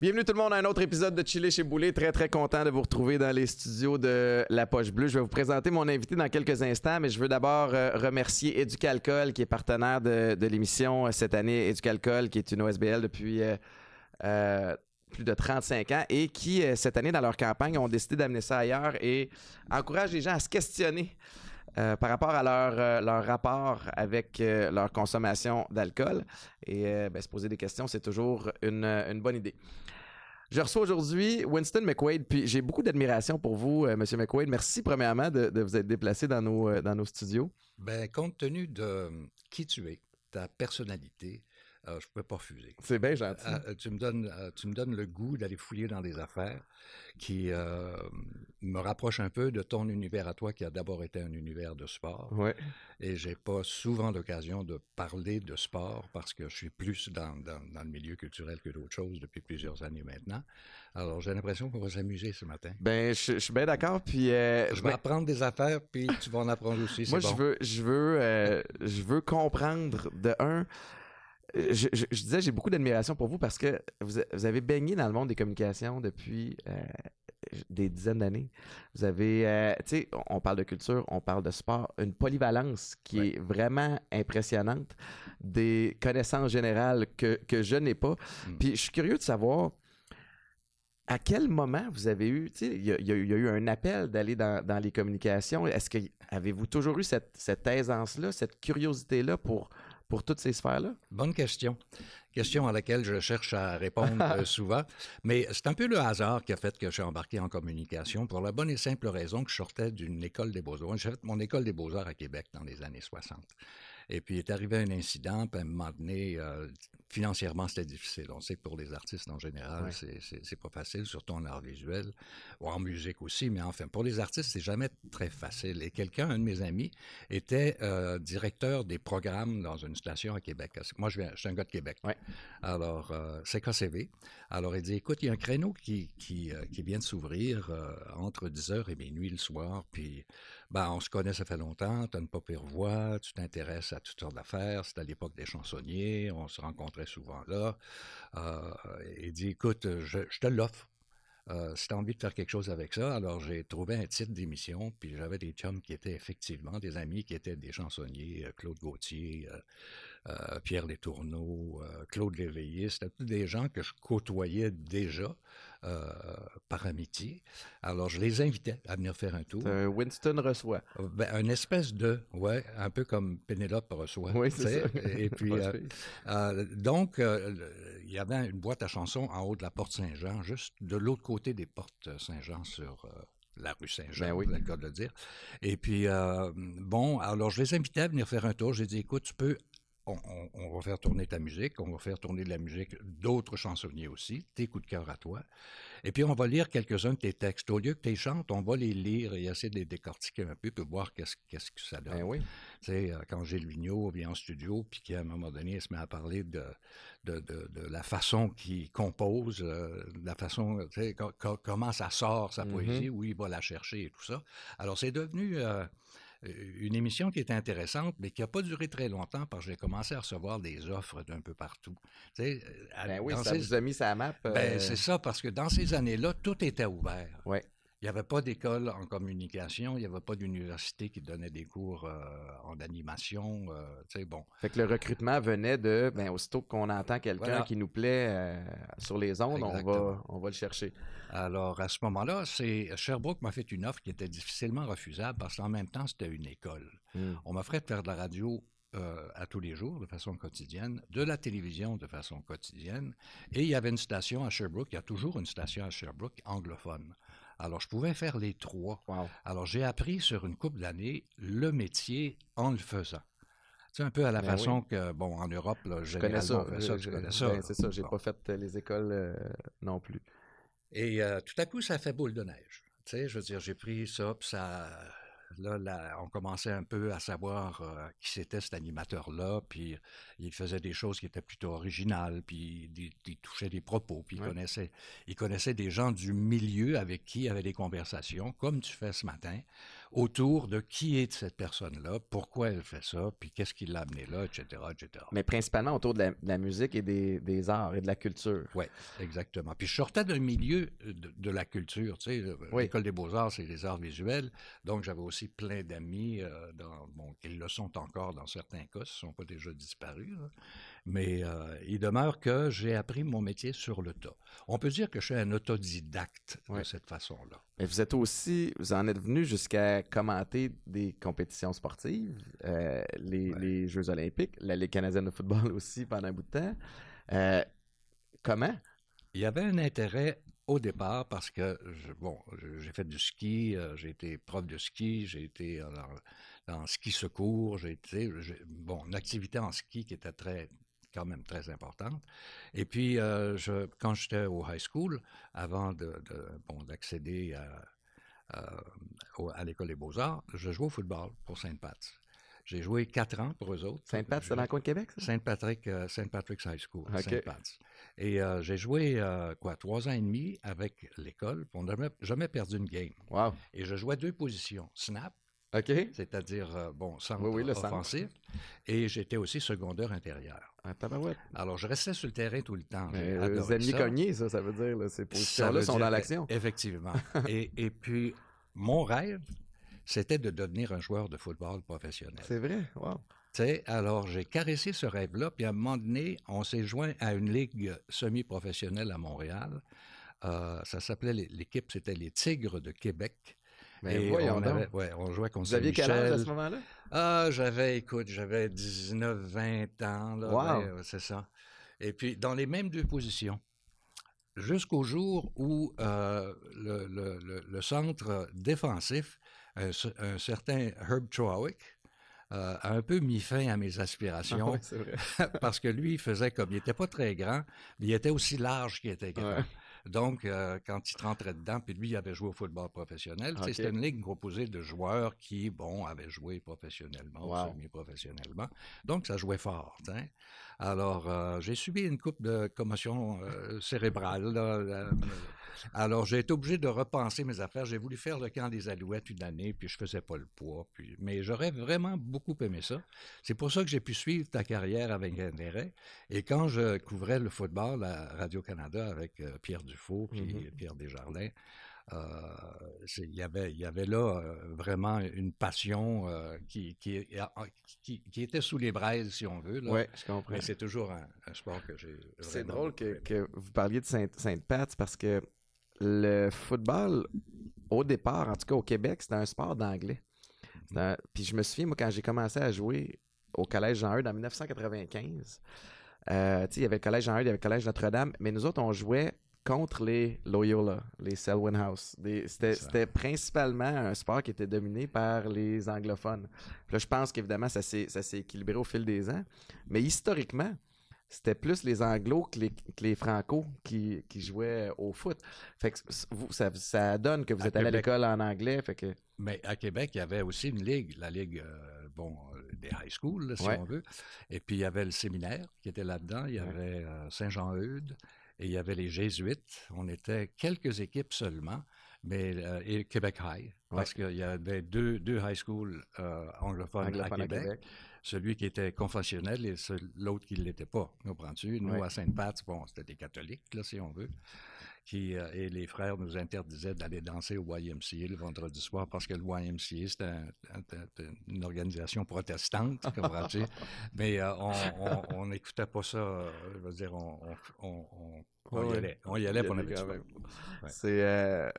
Bienvenue tout le monde à un autre épisode de Chiller chez Boulet. Très très content de vous retrouver dans les studios de La Poche Bleue. Je vais vous présenter mon invité dans quelques instants, mais je veux d'abord euh, remercier Éducalcool qui est partenaire de, l'émission euh, cette année. Éducalcool qui est une OSBL depuis euh, plus de 35 ans et qui euh, cette année dans leur campagne ont décidé d'amener ça ailleurs et encourage les gens à se questionner. euh, par rapport à leur, euh, leur rapport avec leur consommation d'alcool. Et ben, se poser des questions, c'est toujours une, une bonne idée. Je reçois aujourd'hui Winston McQuaid, puis j'ai beaucoup d'admiration pour vous, Monsieur McQuaid. Merci premièrement de, de vous être déplacé dans nos, dans nos studios. Ben, compte tenu de qui tu es, ta personnalité, je ne pouvais pas refuser. C'est bien gentil. Euh, tu, me donnes, euh, tu me donnes le goût d'aller fouiller dans des affaires qui euh, me rapprochent un peu de ton univers à toi, qui a d'abord été un univers de sport. Ouais. Et j'ai pas souvent l'occasion de parler de sport parce que je suis plus dans, dans, dans le milieu culturel que d'autres choses depuis plusieurs années maintenant. Alors, j'ai l'impression qu'on va s'amuser ce matin. Ben, je, je suis bien d'accord. Puis, euh, Je vais ben, apprendre des affaires, puis tu vas en apprendre aussi. moi, bon. je veux, je veux, euh, je veux comprendre de un. Je, je- je disais, j'ai beaucoup d'admiration pour vous parce que vous, avez baigné dans le monde des communications depuis euh, des dizaines d'années. Vous avez, euh, tu sais, on- parle de culture, on parle de sport, une polyvalence qui Ouais. est vraiment impressionnante, des connaissances générales que, que je n'ai pas. Mm. Puis je suis curieux de savoir à quel moment vous avez eu, tu sais, il y, y y a eu un appel d'aller dans, dans les communications. Est-ce que avez-vous toujours eu cette, cette aisance-là, cette curiosité-là pour, pour toutes ces sphères-là? Bonne question. Question à laquelle je cherche à répondre euh, souvent. Mais c'est un peu le hasard qui a fait que je suis embarqué en communication pour la bonne et simple raison que je sortais d'une école des beaux-arts. J'ai fait mon école des beaux-arts à Québec dans les années 60. Et puis, il est arrivé un incident, puis à un moment donné, euh, financièrement, c'était difficile. On sait que pour les artistes en général, Ouais. c'est- pas facile, surtout en art visuel, ou en musique aussi, mais enfin, pour les artistes, c'est jamais très facile. Et quelqu'un, un de mes amis, était euh, directeur des programmes dans une station à Québec. Moi, je, viens, je suis un gars de Québec. Ouais. Alors, euh, c'est KCV. Alors, il dit, écoute, il y a un créneau qui, qui, qui vient de s'ouvrir entre 10h et minuit le soir, puis ben, on se connaît, ça fait longtemps, tu as une pas pire voix, tu t'intéresses à toutes sortes d'affaires, c'était à l'époque des chansonniers, on se rencontrait souvent là. Euh, il dit, écoute, je, te l'offre. Euh, si tu as envie de faire quelque chose avec ça, alors j'ai trouvé un titre d'émission, puis j'avais des chums qui étaient effectivement des amis qui étaient des chansonniers, euh, Claude Gauthier, euh, euh, Pierre Letourneau, euh, Claude Léveillé, c'était tous des gens que je côtoyais déjà euh, par amitié. Alors je les invitais à venir faire un tour. Euh, Winston reçoit. Ben, une espèce de, ouais, un peu comme Pénélope reçoit. Oui, tu c'est ça. Et puis, euh, euh, donc, euh, il y avait une boîte à chansons en haut de la porte Saint-Jean, juste de l'autre côté des portes Saint-Jean sur euh, la rue Saint-Jean, Ben oui. le cas de le dire. Et puis, euh, bon, alors je les invitais à venir faire un tour. J'ai dit, écoute, tu peux on, on- on va faire tourner ta musique, on va faire tourner de la musique d'autres chansonniers aussi, tes coups de cœur à toi. Et puis, on va lire quelques-uns de tes textes. Au lieu que tu les chantes, on va les lire et essayer de les décortiquer un peu, puis voir qu'est-ce qu'est-ce que ça donne. Ben oui. Tu sais, euh, quand Gilles Vigneault vient en studio, puis qu'à un moment donné, il se met à parler de, de, de, de la façon qu'il compose, euh, de la façon, tu sais, co- co- comment ça sort sa Mhm. poésie, où il va la chercher et tout ça. Alors, c'est devenu euh, une émission qui était intéressante, mais qui n'a pas duré très longtemps parce que j'ai commencé à recevoir des offres d'un peu partout. Tu sais, euh, Ben oui, ça ces- vous a mis sa map. euh, ben, c'est ça, parce que dans ces années-là, tout était ouvert. Ouais. Il n'y avait pas d'école en communication, il n'y avait pas d'université qui donnait des cours euh, en animation. euh, tu sais, bon. Fait que le recrutement venait de, ben, aussitôt qu'on entend quelqu'un Voilà. qui nous plaît euh, sur les ondes, on va, on va le chercher. Alors, à ce moment-là, c'est Sherbrooke m'a fait une offre qui était difficilement refusable parce qu'en même temps, c'était une école. Hmm. On m'offrait de faire de la radio euh, à tous les jours, de façon quotidienne, de la télévision de façon quotidienne, et il y avait une station à Sherbrooke, il y a toujours une station à Sherbrooke anglophone. Alors, je pouvais faire les trois. Wow. Alors, j'ai appris sur une couple d'années le métier en le faisant. C'est un peu à la Ben façon que, bon, en Europe, là, Je connais ça. fait Je- je- connais ça. ben, c'est ça, j'ai Bon. pas fait euh, les écoles euh, non plus. Et euh, tout à coup, ça fait boule de neige. Tu sais, je veux dire, j'ai pris ça, puis ça, là, on commençait un peu à savoir euh, qui c'était cet animateur-là, puis il faisait des choses qui étaient plutôt originales, puis il, touchait des propos, puis il, connaissait, il connaissait des gens du milieu avec qui il avait des conversations, comme tu fais ce matin autour de qui est cette personne-là, pourquoi elle fait ça, puis qu'est-ce qui l'a amené là, etc., etc. Mais principalement autour de la, musique et des, arts et de la culture. Oui, exactement. Puis je sortais d'un milieu de, la culture, tu sais, l'école des beaux-arts, c'est les arts visuels, donc j'avais aussi plein d'amis, euh, bon, qui le sont encore dans certains cas, ils ne sont pas déjà disparus, mais euh, il demeure que j'ai appris mon métier sur le tas. On peut dire que je suis un autodidacte de cette façon-là. Et vous êtes aussi, vous en êtes venu jusqu'à commenter des compétitions sportives, euh, les, Jeux olympiques, la Ligue canadienne de football aussi pendant un bout de temps. Euh, comment? Il y avait un intérêt au départ parce que, bon, j'ai fait du ski, j'ai été prof de ski, j'ai été en, ski secours, j'ai été, bon, une activité en ski qui était très, quand même très importante. Et puis, euh, je, quand j'étais au high school, avant de, bon, d'accéder à, à, l'école des beaux-arts, je jouais au football pour Sainte-Pat. J'ai joué quatre ans pour eux autres. Sainte-Pat, c'est dans le coin de Québec? Saint-Patrick, euh, Saint Patrick's High School, Sainte-Pat. Et euh, j'ai joué, quoi, trois ans et demi avec l'école. On n'a jamais, jamais, perdu une game. Wow. Et je jouais deux positions, snap OK? C'est-à-dire, euh, bon, centre offensif. Et j'étais aussi secondaire intérieur. Ah, Alors, je restais sur le terrain tout le temps. Vous aimiez cogner, ça, ça veut dire, là, ces positions-là sont dans l'action. Effectivement. et, et puis, mon rêve, c'était de devenir un joueur de football professionnel. C'est vrai? Wow. sais, alors, j'ai caressé ce rêve-là, puis à un moment donné, on s'est joint à une ligue semi-professionnelle à Montréal. Euh, ça s'appelait, l'équipe, c'était les Tigres de Québec. Mais on, avait, ouais, on jouait contre Vous aviez quel âge à ce moment-là? Ah, j'avais, écoute, j'avais 19, 20 ans. Là, wow. c'est ça. Et puis, dans les mêmes deux positions. Jusqu'au jour où euh, le, le, le, centre défensif, un, certain Herb Trowick, euh, a un peu mis fin à mes aspirations. vrai. parce que lui, il faisait comme, il n'était pas très grand, mais il était aussi large qu'il était grand. Donc, euh, quand il rentrait dedans, puis lui, il avait joué au football professionnel, c'était une ligue composée de joueurs qui, bon, avaient joué professionnellement semi-professionnellement. Donc, ça jouait fort. Alors, euh, j'ai subi une coupe de commotion euh, cérébrale. Alors, j'ai été obligé de repenser mes affaires. J'ai voulu faire le camp des Alouettes une année, puis je faisais pas le poids. Puis... Mais j'aurais vraiment beaucoup aimé ça. C'est pour ça que j'ai pu suivre ta carrière avec intérêt. Et quand je couvrais le football à Radio-Canada avec Pierre Dufault puis mmh Pierre Desjardins, euh, il, y avait, il y avait là euh, vraiment une passion euh, qui, qui, qui, était sous les braises, si on veut. Oui, je comprends. Mais c'est toujours un, sport que j'ai. C'est drôle que, que, vous parliez de Sainte-Pat parce que le football, au départ, en tout cas au Québec, c'était un sport d'anglais. Puis je me souviens, moi, quand j'ai commencé à jouer au Collège Jean-Eudes en 1995, il y avait le Collège Jean-Eudes, il y avait le Collège Notre-Dame, mais nous autres, on jouait contre les Loyola, les Selwyn House. C'était principalement un sport qui était dominé par les anglophones. là, je pense qu'évidemment, ça s'est équilibré au fil des ans. Mais historiquement, c'était plus les anglos que les, que franco qui, jouaient au foot. Fait que vous, ça, donne que vous êtes allé à l'école en anglais. Fait que... Mais à Québec, il y avait aussi une ligue, la ligue euh, bon, des high schools, si on veut. Et puis, il y avait le séminaire qui était là-dedans. Il y avait euh, Saint-Jean-Eudes et il y avait les Jésuites. On était quelques équipes seulement, mais euh, et Québec High, parce qu'il y avait deux, deux high schools euh, anglophones, à, Québec, Celui qui était confessionnel et l'autre qui ne l'était pas. Comprends-tu? Nous, à Sainte-Pat, bon, c'était des catholiques, là, si on veut. Euh, et les frères nous interdisaient d'aller danser au YMCA le vendredi soir parce que le YMCA, c'était une organisation protestante, comprends-tu? Mais euh, on n'écoutait pas ça, euh, je veux dire, on, y allait. On y allait pour C'est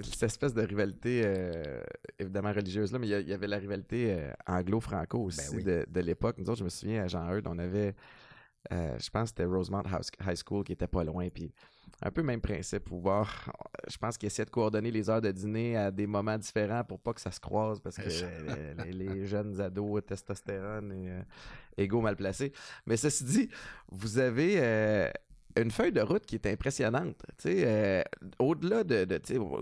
cette espèce de rivalité évidemment religieuse là, mais il y, avait la rivalité anglo-franco ben aussi de, l'époque. Nous autres, je me souviens à Jean-Eudes, on avait, je pense que c'était Rosemont High School qui était pas loin, puis un peu même principe, pouvoir. Je pense qu'il essaie de coordonner les heures de dîner à des moments différents pour pas que ça se croise parce que les, jeunes ados, testostérone et euh, égaux mal placés. Mais ceci dit, vous avez euh, une feuille de route qui est impressionnante. Euh, au-delà de,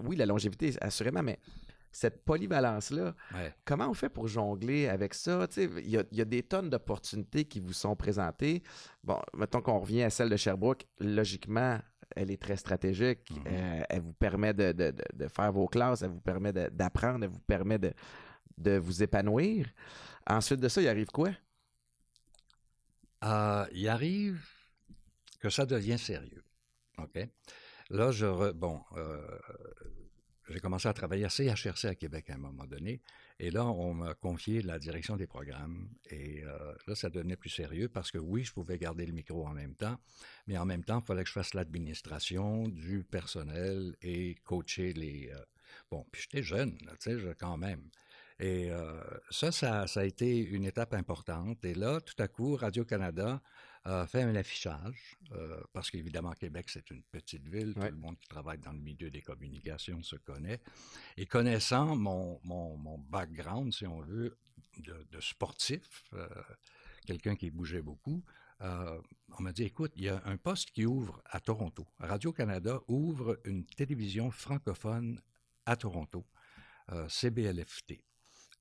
oui, la longévité, assurément, mais cette polyvalence-là, Ouais. comment on fait pour jongler avec ça? Il y, a- il y a des tonnes d'opportunités qui vous sont présentées. Bon, mettons qu'on revient à celle de Sherbrooke, logiquement, elle est très stratégique. Mhm. Euh, elle vous permet de, de- de- de faire vos classes, elle vous permet d'apprendre, elle vous permet de, de vous épanouir. Ensuite de ça, il arrive quoi? Euh, il arrive que ça devient sérieux. OK? Là, je. bon, euh, j'ai commencé à travailler à CHRC à Québec à un moment donné. Et là, on m'a confié la direction des programmes. Et euh, là, ça devenait plus sérieux parce que oui, je pouvais garder le micro en même temps, mais en même temps, il fallait que je fasse l'administration du personnel et coacher les. euh, bon, puis j'étais jeune, tu sais, quand même. Et ça, ça a été une étape importante. Et là, tout à coup, Radio-Canada fait un affichage, euh, parce qu'évidemment, Québec, c'est une petite ville, Ouais. tout le monde qui travaille dans le milieu des communications se connaît. Et connaissant mon, mon, mon background, si on veut, de, de sportif, euh, quelqu'un qui bougeait beaucoup, euh, on m'a dit, écoute, il y a un poste qui ouvre à Toronto. Radio-Canada ouvre une télévision francophone à Toronto, euh, CBLFT.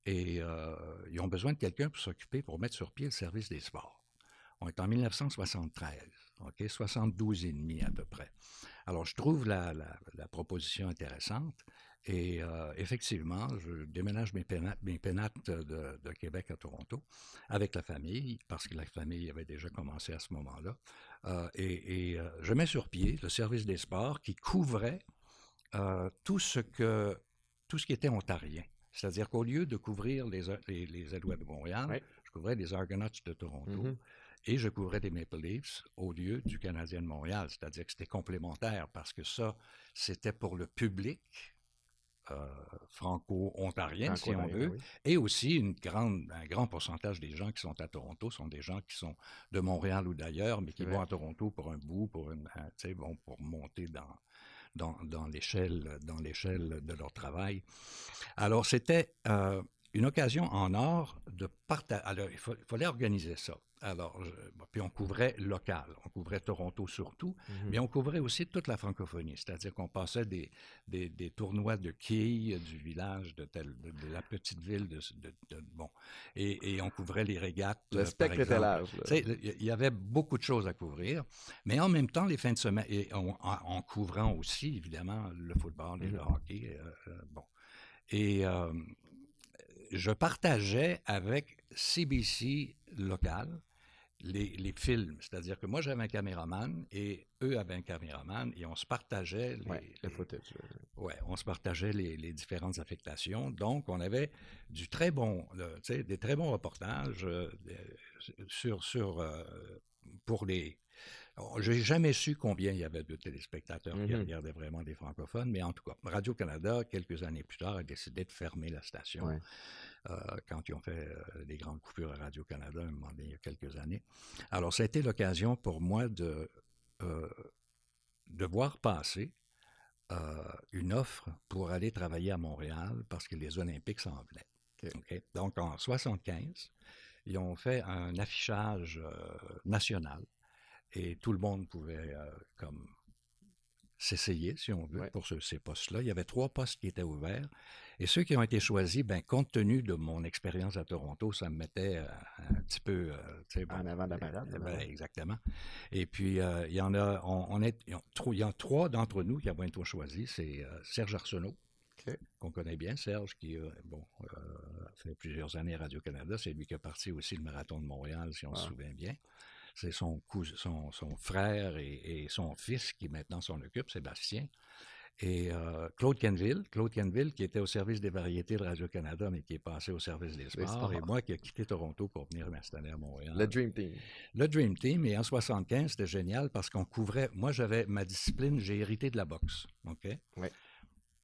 Et euh, ils ont besoin de quelqu'un pour s'occuper, pour mettre sur pied le service des sports. On est en 1973, OK, 72 et demi à peu près. Alors, je trouve la, la- la proposition intéressante. Et euh, effectivement, je déménage mes pénates, mes pénates de, de Québec à Toronto avec la famille, parce que la famille avait déjà commencé à ce moment-là. Euh, et et, euh, je mets sur pied le service des sports qui couvrait tout ce que tout ce qui était ontarien. C'est-à-dire qu'au lieu de couvrir les, les, les Alouettes de Montréal, Oui. je couvrais les Argonauts de Toronto Mhm. Et je couvrais des Maple Leafs au lieu du Canadien de Montréal. C'est-à-dire que c'était complémentaire parce que ça, c'était pour le public euh, franco-ontarien, si on veut, oui. et aussi une grande, un grand pourcentage des gens qui sont à Toronto sont des gens qui sont de Montréal ou d'ailleurs, mais qui vont à Toronto pour un bout, pour, une, un- bon, pour monter dans, dans, dans l'échelle dans l'échelle de leur travail. Alors, c'était euh, une occasion en or de partager. Alors, il, fa- il fallait organiser ça. Alors, je- bon, puis on couvrait local, on couvrait Toronto surtout, Mhm. mais on couvrait aussi toute la francophonie, c'est-à-dire qu'on passait des, des, des tournois de quilles du village de, tel, de, de la petite ville de, bon, et, et on couvrait les régates. Le euh, par spectre était large. il y- avait beaucoup de choses à couvrir, mais en même temps, les fins de semaine, et en, en- en couvrant aussi, évidemment, le football et le Mhm. hockey. euh, euh, bon. Et euh, je partageais avec CBC local les, les films. C'est-à-dire que moi, j'avais un caméraman et eux avaient un caméraman et on se partageait les, Ouais, les- footage. Ouais, on se partageait les, les différentes affectations. Donc, on avait du très bon, euh, tu sais, des très bons reportages euh, sur, sur euh, pour les. J'ai jamais su combien il y avait de téléspectateurs qui Mhm. regardaient vraiment des francophones, mais en tout cas, Radio-Canada, quelques années plus tard, a décidé de fermer la station Ouais. Euh, quand ils ont fait euh, des grandes coupures à Radio-Canada, un moment donné, il y a quelques années. Alors, ça a été l'occasion pour moi de, euh, de voir passer euh, une offre pour aller travailler à Montréal parce que les Olympiques s'en venaient. Donc, en 75, ils ont fait un affichage euh, national et tout le monde pouvait euh, comme s'essayer, si on veut, Ouais. pour ce- ces postes-là. Il y avait trois postes qui étaient ouverts. Et ceux qui ont été choisis, ben, compte tenu de mon expérience à Toronto, ça me mettait euh, un petit peu... euh, En avant de la euh, ben, ouais. exactement. Et puis, euh, il y en a... On, on est, il y a trois- il y a trois d'entre nous qui ont bientôt choisi. C'est Serge Arsenault, qu'on connaît bien. Serge, qui euh, bon, euh, fait plusieurs années à Radio-Canada. C'est lui qui a parti aussi le Marathon de Montréal, si on se souvient bien. C'est son, son, son frère et, et son fils qui maintenant s'en occupe, Sébastien. Et euh, Claude Kenville, Claude Kenville qui était au service des variétés de Radio-Canada, mais qui est passé au service des sports, sports. et moi qui ai quitté Toronto pour venir m'installer à Montréal. Le Dream Team. Le Dream Team, et en 75, c'était génial parce qu'on couvrait. Moi, j'avais ma discipline, j'ai hérité de la boxe. OK?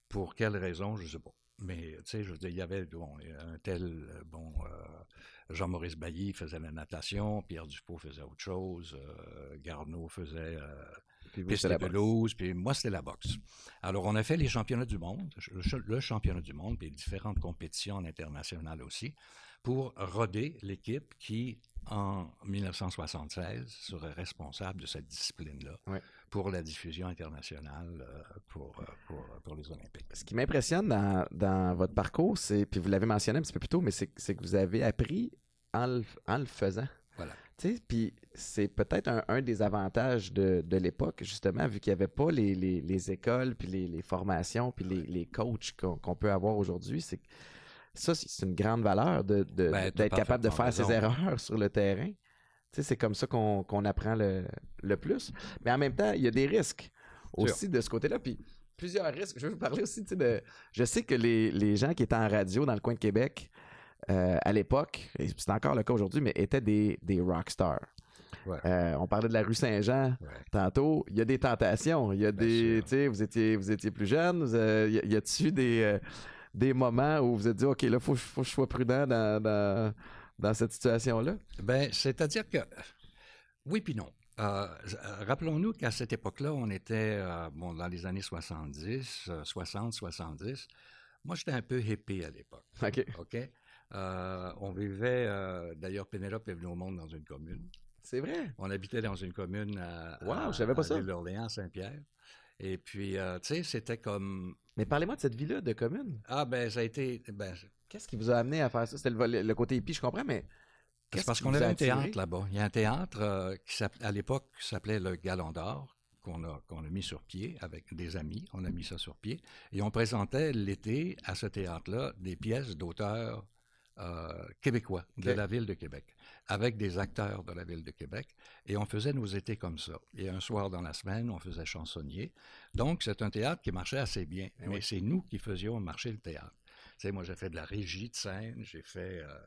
Pour quelle raison, je ne sais pas. Mais, tu sais, je veux dire, il y avait bon, un tel, euh, bon, euh, Jean-Maurice Bailly faisait la natation, Pierre Dupont faisait autre chose, euh, Garneau faisait euh, Puis piste de pelouse, puis moi, c'était la boxe. Alors, on a fait les championnats du monde, le ch- le championnat du monde, puis différentes compétitions internationales aussi, pour roder l'équipe qui en 1976, serait responsable de cette discipline-là Ouais. Pour la diffusion internationale euh, pour, euh, pour, pour les Olympiques. Ce qui m'impressionne dans, dans votre parcours, c'est, puis vous l'avez mentionné un petit peu plus tôt, mais c'est, c'est que vous avez appris en le, en le faisant. Voilà. Tu sais, puis c'est peut-être un, un des avantages de, de l'époque, justement, vu qu'il n'y avait pas les, les, les écoles, puis les, les formations, puis les, les coachs qu'on, qu'on peut avoir aujourd'hui. C'est ça, c'est une grande valeur de, de- Ben, d'être capable de faire ses erreurs sur le terrain. C'est comme ça qu'on, apprend le, le plus. Mais en même temps, il y a des risques aussi de ce côté-là. Puis plusieurs risques. Je veux vous parler aussi de. Je sais que les, les gens qui étaient en radio dans le coin de Québec euh, à l'époque, et c'est encore le cas aujourd'hui, mais étaient des, des rock stars. Ouais. Euh, on parlait de la rue Saint-Jean Ouais. tantôt. Il y a des tentations. Il y a Bien des. sûr. Tu sais, vous étiez, vous étiez plus jeune. vous, euh, y a-tu des, des moments où vous êtes dit, OK, là, il faut, faut que je sois prudent dans, dans, dans cette situation-là? Ben, c'est-à-dire que oui puis non. Euh, euh, Rappelons-nous qu'à cette époque-là, on était euh, bon, dans les années 70, euh, 60, 70. Moi, j'étais un peu hippie à l'époque. OK. OK? Euh, on vivait, d'ailleurs, Pénélope est venue au monde dans une commune. C'est vrai? On habitait dans une commune à, Wow, à- je savais pas à ça. l'Île-d'Orléans, Saint-Pierre. Et puis, tu sais, c'était comme... Mais parlez-moi de cette vie-là de commune. Ah, ben, ça a été... Ben, Qu'est-ce qui vous a amené à faire ça? C'était le, côté hippie, je comprends, mais. C'est parce qu'on avait un théâtre là-bas. Il y a un théâtre euh, qui à l'époque s'appelait le Galon d'Or, qu'on a, qu'on a mis sur pied avec des amis. On a mis ça sur pied. Et on présentait l'été à ce théâtre-là des pièces d'auteurs euh, québécois de la ville de Québec, avec des acteurs de la ville de Québec. Et on faisait nos étés comme ça. Et un soir dans la semaine, on faisait chansonnier. Donc, c'est un théâtre qui marchait assez bien. Eh mais oui. c'est nous qui faisions marcher le théâtre. Sais, moi, j'ai fait de la régie de scène, j'ai fait... euh,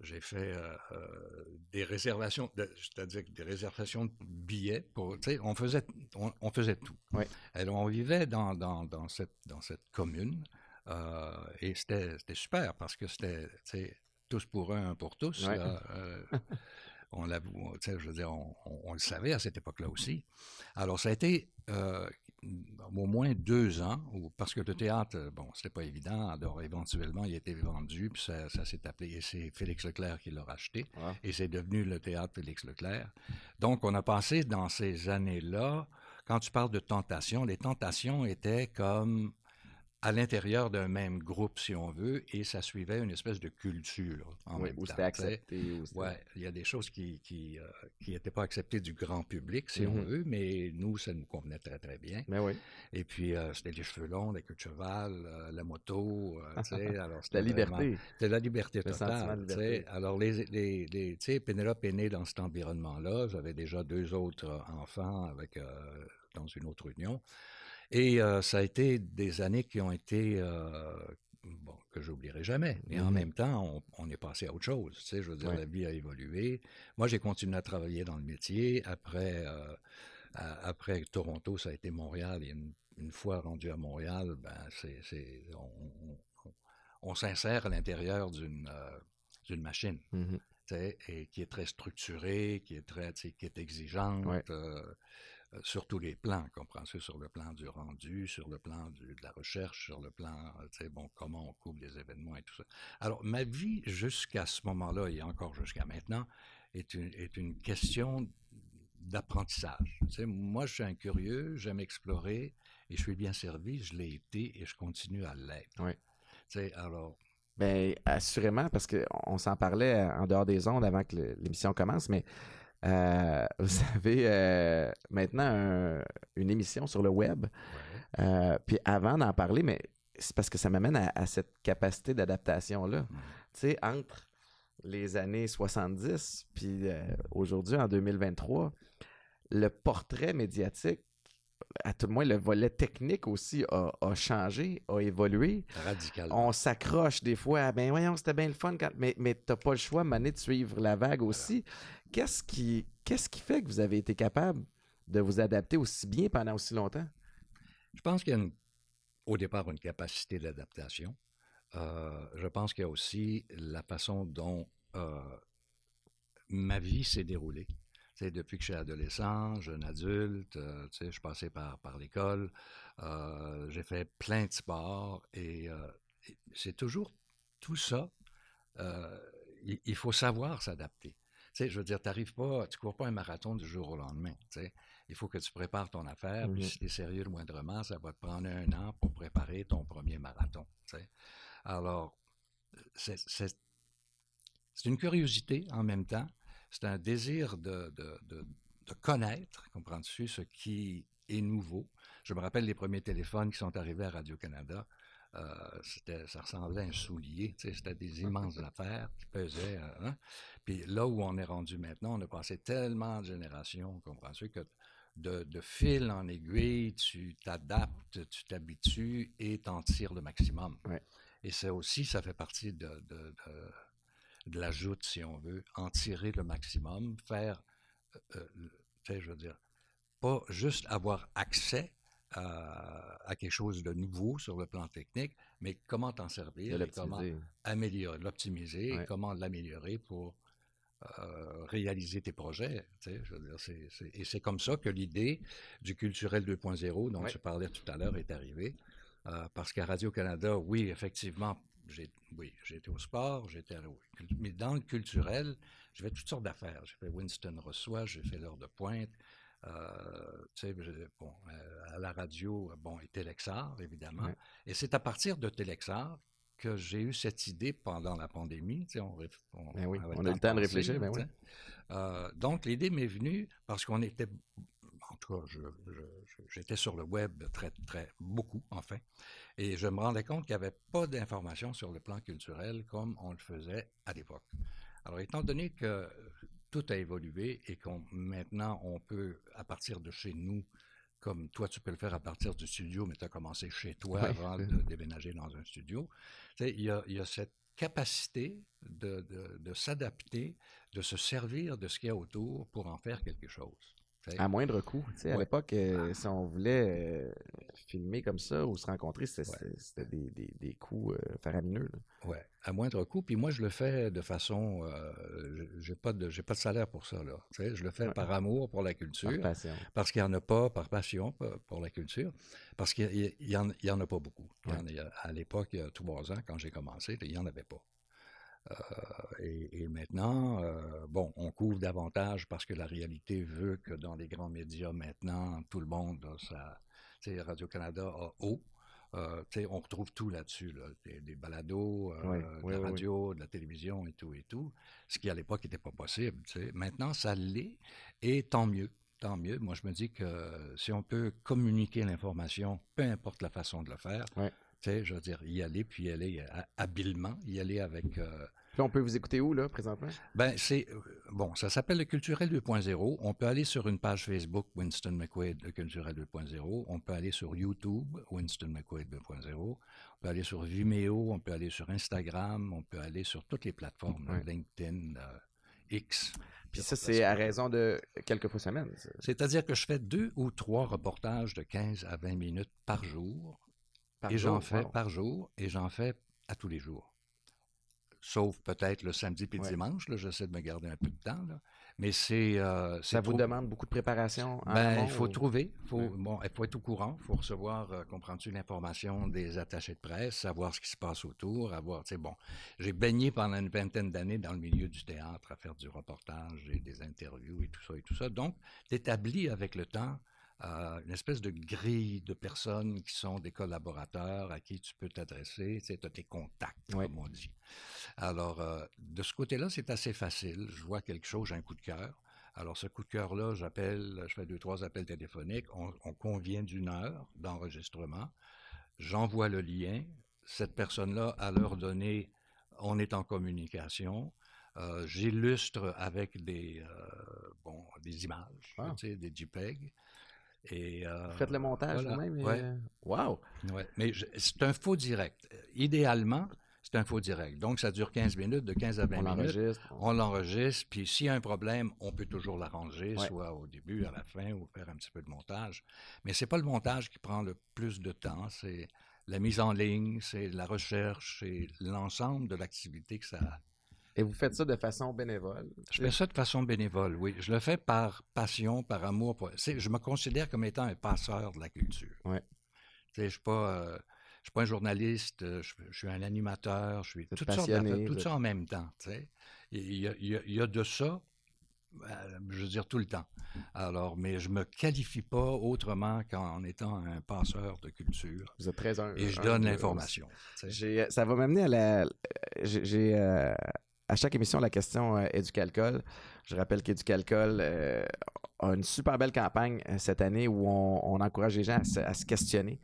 j'ai fait euh, euh, des réservations, de- c'est-à-dire des réservations de billets. Pour, on faisait, on, on faisait tout. Oui. Alors, on vivait dans, dans, dans, cette, dans cette commune euh, et c'était super parce que c'était tous pour un, un pour tous. Ouais. là, euh, on, je veux dire, on, on- on le savait à cette époque-là aussi. Alors, ça a été euh, au moins deux ans, parce que le théâtre, bon, c'était pas évident. Alors, éventuellement, il a été vendu, puis ça, ça s'est appelé, et c'est Félix Leclerc qui l'a racheté, et c'est devenu le théâtre Félix Leclerc. Donc, on a passé dans ces années-là, quand tu parles de tentation, les tentations étaient comme à l'intérieur d'un même groupe, si on veut, et ça suivait une espèce de culture en Oui, même où c'était accepté. où Ouais, il y a des choses qui qui, euh, qui n'étaient pas acceptées du grand public, si on Mhm. veut, mais nous, ça nous convenait très, très bien. Mais oui. Et puis, euh, c'était les cheveux longs, la queue de cheval, euh, la moto, tu sais, alors La c'était vraiment- liberté. C'était la liberté totale, tu sais. Alors, les, les, les- tu sais, Pénélope est née dans cet environnement-là. J'avais déjà deux autres enfants avec, dans une autre union. Et euh, ça a été des années qui ont été, euh, bon, que j'oublierai jamais. Mais en Mhm. même temps, on, on est passé à autre chose. Tu sais, je veux dire, Ouais. la vie a évolué. Moi, j'ai continué à travailler dans le métier. Après, euh, à- après Toronto, ça a été Montréal. Et une, une fois rendu à Montréal, ben, c'est, on, on- on s'insère à l'intérieur d'une, euh, d'une machine tu sais, et qui est très structurée, qui est très, tu sais, qui est exigeante Ouais. euh, sur tous les plans, comprends-tu, sur le plan du rendu, sur le plan du- de la recherche, sur le plan, euh, tu sais, bon, comment on coupe les événements et tout ça. Alors, ma vie jusqu'à ce moment-là et encore jusqu'à maintenant est une, est une question d'apprentissage. Tu sais, moi, je suis un curieux, j'aime explorer et je suis bien servi, je l'ai été et je continue à l'être. Ouais. Tu sais, alors, Bien, assurément, parce qu'on s'en parlait en dehors des ondes avant que l'émission commence, mais euh, vous avez euh, maintenant un- une émission sur le web. ouais. Euh, puis avant d'en parler, mais c'est parce que ça m'amène à, à cette capacité d'adaptation-là. Tu sais, entre les années 70 puis aujourd'hui, en 2023, le portrait médiatique, à tout le moins le volet technique aussi, a, a changé, a évolué. radicalement. On s'accroche des fois à ben voyons, c'était bien le fun, quand... mais, mais t'as pas le choix, Mané, de suivre la vague aussi. Qu'est-ce qui, qu'est-ce qui fait que vous avez été capable de vous adapter aussi bien pendant aussi longtemps? Je pense qu'il y a au départ une capacité d'adaptation. Euh, je pense qu'il y a aussi la façon dont euh, ma vie s'est déroulée. Tu sais, depuis que je suis adolescent, jeune adulte, euh, je passais par, par l'école, euh, j'ai fait plein de sports et, c'est toujours tout ça. il faut savoir s'adapter. Sais, je veux dire, t'arrives pas, tu cours pas un marathon du jour au lendemain. Tu sais. Il faut que tu prépares ton affaire, puis Mhm. si tu es sérieux le moindrement, ça va te prendre un an pour préparer ton premier marathon. tu sais. Alors, c'est une curiosité en même temps. C'est un désir de, de, de- de connaître, comprends-tu, ce qui est nouveau. Je me rappelle les premiers téléphones qui sont arrivés à Radio-Canada. Euh, ça ressemblait à un soulier, c'était des immenses affaires qui pesaient. euh, hein. Puis là où on est rendu maintenant, on a passé tellement de générations, comprends-tu, que de, de fil en aiguille, tu t'adaptes, tu t'habitues et t'en tires le maximum. Ouais. Et ça aussi, ça fait partie de, de, de, de la joute, si on veut, en tirer le maximum, faire, euh, euh, tu sais, je veux dire, pas juste avoir accès à, à quelque chose de nouveau sur le plan technique, mais comment t'en servir et comment l'optimiser. améliorer, l'optimiser Ouais. et comment l'améliorer pour euh, réaliser tes projets. tu sais, je veux dire, et c'est comme ça que l'idée du culturel 2.0 dont Ouais. tu parlais tout à l'heure est arrivée. Euh, parce qu'à Radio-Canada, oui, effectivement, j'ai oui, été au sport, j'étais mais dans le culturel, j'ai fait toutes sortes d'affaires. J'ai fait Winston reçoit, j'ai fait l'heure de pointe. Euh, tu sais, je- bon, euh, à la radio, bon, et Telexar, évidemment. Et c'est à partir de Telexar que j'ai eu cette idée pendant la pandémie. tu sais, on, on- Ben oui, avait on a eu le temps de réfléchir, ben oui. Euh, donc, l'idée m'est venue parce qu'on était, en tout cas, j'étais sur le web très, très, beaucoup, enfin, et je me rendais compte qu'il n'y avait pas d'informations sur le plan culturel comme on le faisait à l'époque. Alors, étant donné que tout a évolué et qu'on maintenant on peut, à partir de chez nous, comme toi tu peux le faire à partir du studio, mais tu as commencé chez toi avant de déménager dans un studio, il y a, y a cette capacité de, de- de s'adapter, de se servir de ce qu'il y a autour pour en faire quelque chose. À moindre coût. Tu sais, à l'époque, euh, si on voulait euh, filmer comme ça ou se rencontrer, c'était Ouais. des, des, des coûts euh, faramineux. Ouais, à moindre coût. Puis moi, je le fais de façon, je- j'ai pas de, j'ai pas de salaire pour ça là. Tu sais, je le fais Ouais. par amour pour la Par culture, passion. parce qu'il y en a pas, par passion pour, la culture, parce qu'il y, il y en, a pas beaucoup. Il y en a- il y a- à l'époque, il y a trois ans, quand j'ai commencé, il y en avait pas. Euh, et, et maintenant, euh, bon, on couvre davantage parce que la réalité veut que dans les grands médias maintenant, tout le monde a sa, tu sais, Radio-Canada a haut. Euh, tu sais, on retrouve tout là-dessus, là, des, des balados, euh, Oui, de oui, la oui. radio, de la télévision et tout et tout, ce qui à l'époque n'était pas possible. tu sais. Maintenant, ça l'est, et tant mieux, tant mieux. Moi, je me dis que si on peut communiquer l'information, peu importe la façon de le faire, tu sais, je veux dire, y aller, puis y aller euh, habilement, y aller avec... euh, On peut vous écouter où, là, présentement? ben, c'est. euh, Bon, ça s'appelle le Culturel 2.0. On peut aller sur une page Facebook Winston McQuaid, le Culturel 2.0. On peut aller sur YouTube Winston McQuaid 2.0. On peut aller sur Vimeo. On peut aller sur Instagram. On peut aller sur toutes les plateformes, Ouais. LinkedIn, euh, X. Puis ça, c'est à raison de quelques fois semaine. C'est-à-dire que je fais deux ou trois reportages de 15 à 20 minutes par jour. Par et j'en fais par jour et j'en fais à tous les jours. Sauf peut-être le samedi puis le Ouais. dimanche, là, j'essaie de me garder un peu de temps. Là. Mais c'est. euh, Ça vous trop- demande beaucoup de préparation? en Ben, il faut ou- trouver, faut, Ouais. bon, il faut être au courant, il faut recevoir, euh, comprends-tu, l'information des attachés de presse, savoir ce qui se passe autour, avoir, tu sais, bon, j'ai baigné pendant une vingtaine d'années dans le milieu du théâtre à faire du reportage et des interviews et tout ça et tout ça. Donc, t'établis avec le temps euh, une espèce de grille de personnes qui sont des collaborateurs à qui tu peux t'adresser, as tes contacts, comme on dit. Alors, euh, de ce côté-là, c'est assez facile. Je vois quelque chose, j'ai un coup de cœur. Alors, ce coup de cœur-là, j'appelle, je fais deux, trois appels téléphoniques. On, on convient d'une heure d'enregistrement. J'envoie le lien. Cette personne-là, à l'heure donnée, on est en communication. Euh, J'illustre avec des, euh, bon, des images, Ah. tu sais, des JPEG. Et, euh, Vous faites le montage voilà. vous-même? Ouais. euh, Wow! Ouais, mais c'est un faux direct. Idéalement, c'est un faux direct. Donc, ça dure 15 minutes, de 15 à 20 On minutes. l'enregistre. On l'enregistre, puis s'il y a un problème, on peut toujours l'arranger, Ouais. soit au début, à la fin, ou faire un petit peu de montage. Mais c'est pas le montage qui prend le plus de temps, c'est la mise en ligne, c'est la recherche, c'est l'ensemble de l'activité que ça a. Et vous faites ça de façon bénévole? Je fais ça de façon bénévole, oui. Je le fais par passion, par amour. Pour... Je me considère comme étant un passeur de la culture. Ouais. Je ne suis, pas, euh, suis pas un journaliste, euh, je, je suis un animateur, je suis toutes sortes d'affaires, tout ça en même temps. Il y, a, il y a- il y a de ça euh, je veux dire tout le temps. Alors, mais je me qualifie pas autrement qu'en étant un passeur de culture. Vous êtes très un, Et je donne l'information. Ça va m'amener à la. J'ai à chaque émission la question Éducalcool. Je rappelle qu'Éducalcool a une super belle campagne cette année où on, encourage les gens à se questionner.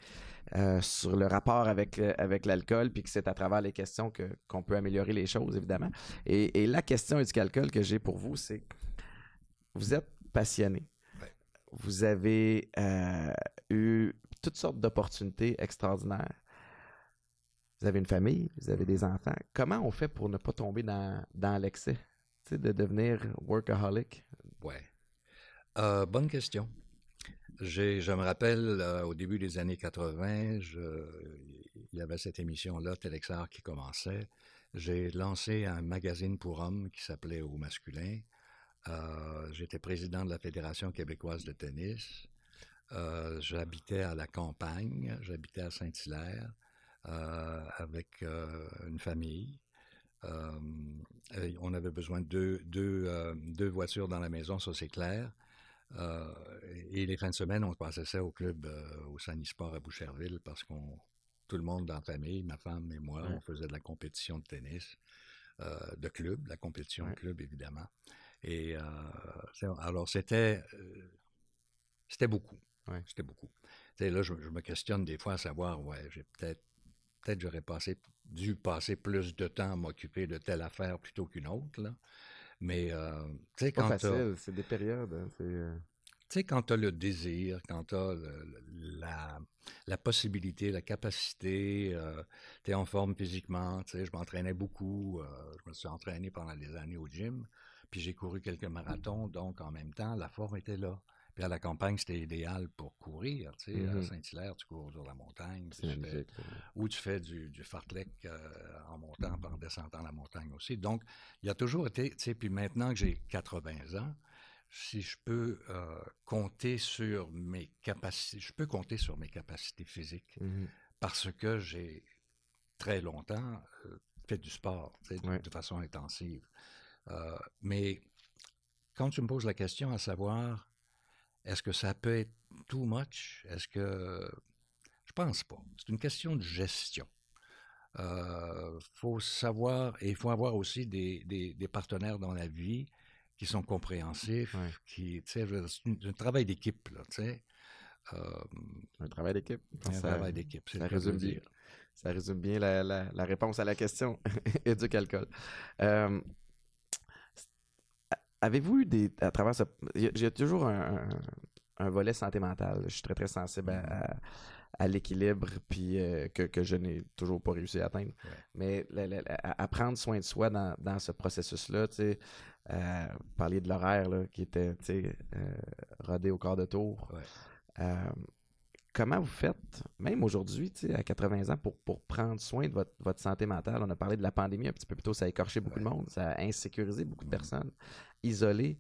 Euh, sur le rapport avec, euh, avec l'alcool, puis que c'est à travers les questions que, qu'on peut améliorer les choses, évidemment. Et, la question du calcul que j'ai pour vous, c'est vous êtes passionné. Vous avez euh, eu toutes sortes d'opportunités extraordinaires. Vous avez une famille, vous avez des enfants. Comment on fait pour ne pas tomber dans, dans l'excès, de devenir workaholic? Ouais. bonne question. Je me rappelle, euh, au début des années 80, il y avait cette émission-là, Telexar, qui commençait. J'ai lancé un magazine pour hommes qui s'appelait Au masculin. Euh, j'étais président de la Fédération québécoise de tennis. Euh, j'habitais à la campagne, j'habitais à Saint-Hilaire avec une famille. on avait besoin de deux voitures dans la maison, ça c'est clair. Euh, et les fins de semaine, on passait ça au club, euh, au Sanisport à Boucherville, parce qu'on tout le monde dans la famille, ma femme et moi, on faisait de la compétition de tennis, euh, de club, la compétition de club, évidemment. Et alors, c'était c'était beaucoup. C'était beaucoup. là, je, me questionne des fois à savoir, ouais, j'ai peut-être, peut-être j'aurais passé, dû passer plus de temps à m'occuper de telle affaire plutôt qu'une autre, là. Mais, euh, tu sais, quand. Facile, c'est des périodes. Hein, euh tu sais, quand tu as le désir, quand tu as la, la, possibilité, la capacité, euh, tu es en forme physiquement, tu sais, je m'entraînais beaucoup, je me suis entraîné pendant des années au gym, puis j'ai couru quelques marathons, donc en même temps, la forme était là. Puis à la campagne, c'était idéal pour courir. Tu sais, à mmh Saint-Hilaire, tu cours sur la montagne. ou tu fais du, du fartlek euh, en montant, en descendant la montagne aussi. Donc, il y a toujours été, tu sais, puis maintenant que j'ai 80 ans, si je peux euh, compter sur mes capacités, je peux compter sur mes capacités physiques mmh parce que j'ai très longtemps euh, fait du sport, tu sais, de, façon intensive. mais quand tu me poses la question à savoir est-ce que ça peut être too much? Est-ce que... Je pense pas. C'est une question de gestion. Il euh, faut savoir, et il faut avoir aussi des, des, partenaires dans la vie qui sont compréhensifs, qui, c'est un travail d'équipe, là, tu sais. Euh, un travail d'équipe. Un travail d'équipe, ça résume bien. Ça résume bien la, la, la, réponse à la question éduque alcool. Euh, Avez-vous eu des. À travers ce. J'ai toujours un, volet santé mentale. Je suis très, très sensible à, l'équilibre, puis euh, que, je n'ai toujours pas réussi à atteindre. Mais à, prendre soin de soi dans, ce processus-là, tu sais, euh, parler de l'horaire qui était, tu sais, euh, rodé au quart de tour. Comment vous faites, même aujourd'hui, à 80 ans, pour, pour prendre soin de votre, votre, santé mentale? On a parlé de la pandémie un petit peu plus tôt, ça a écorché beaucoup de monde, ça a insécurisé beaucoup de personnes isolé.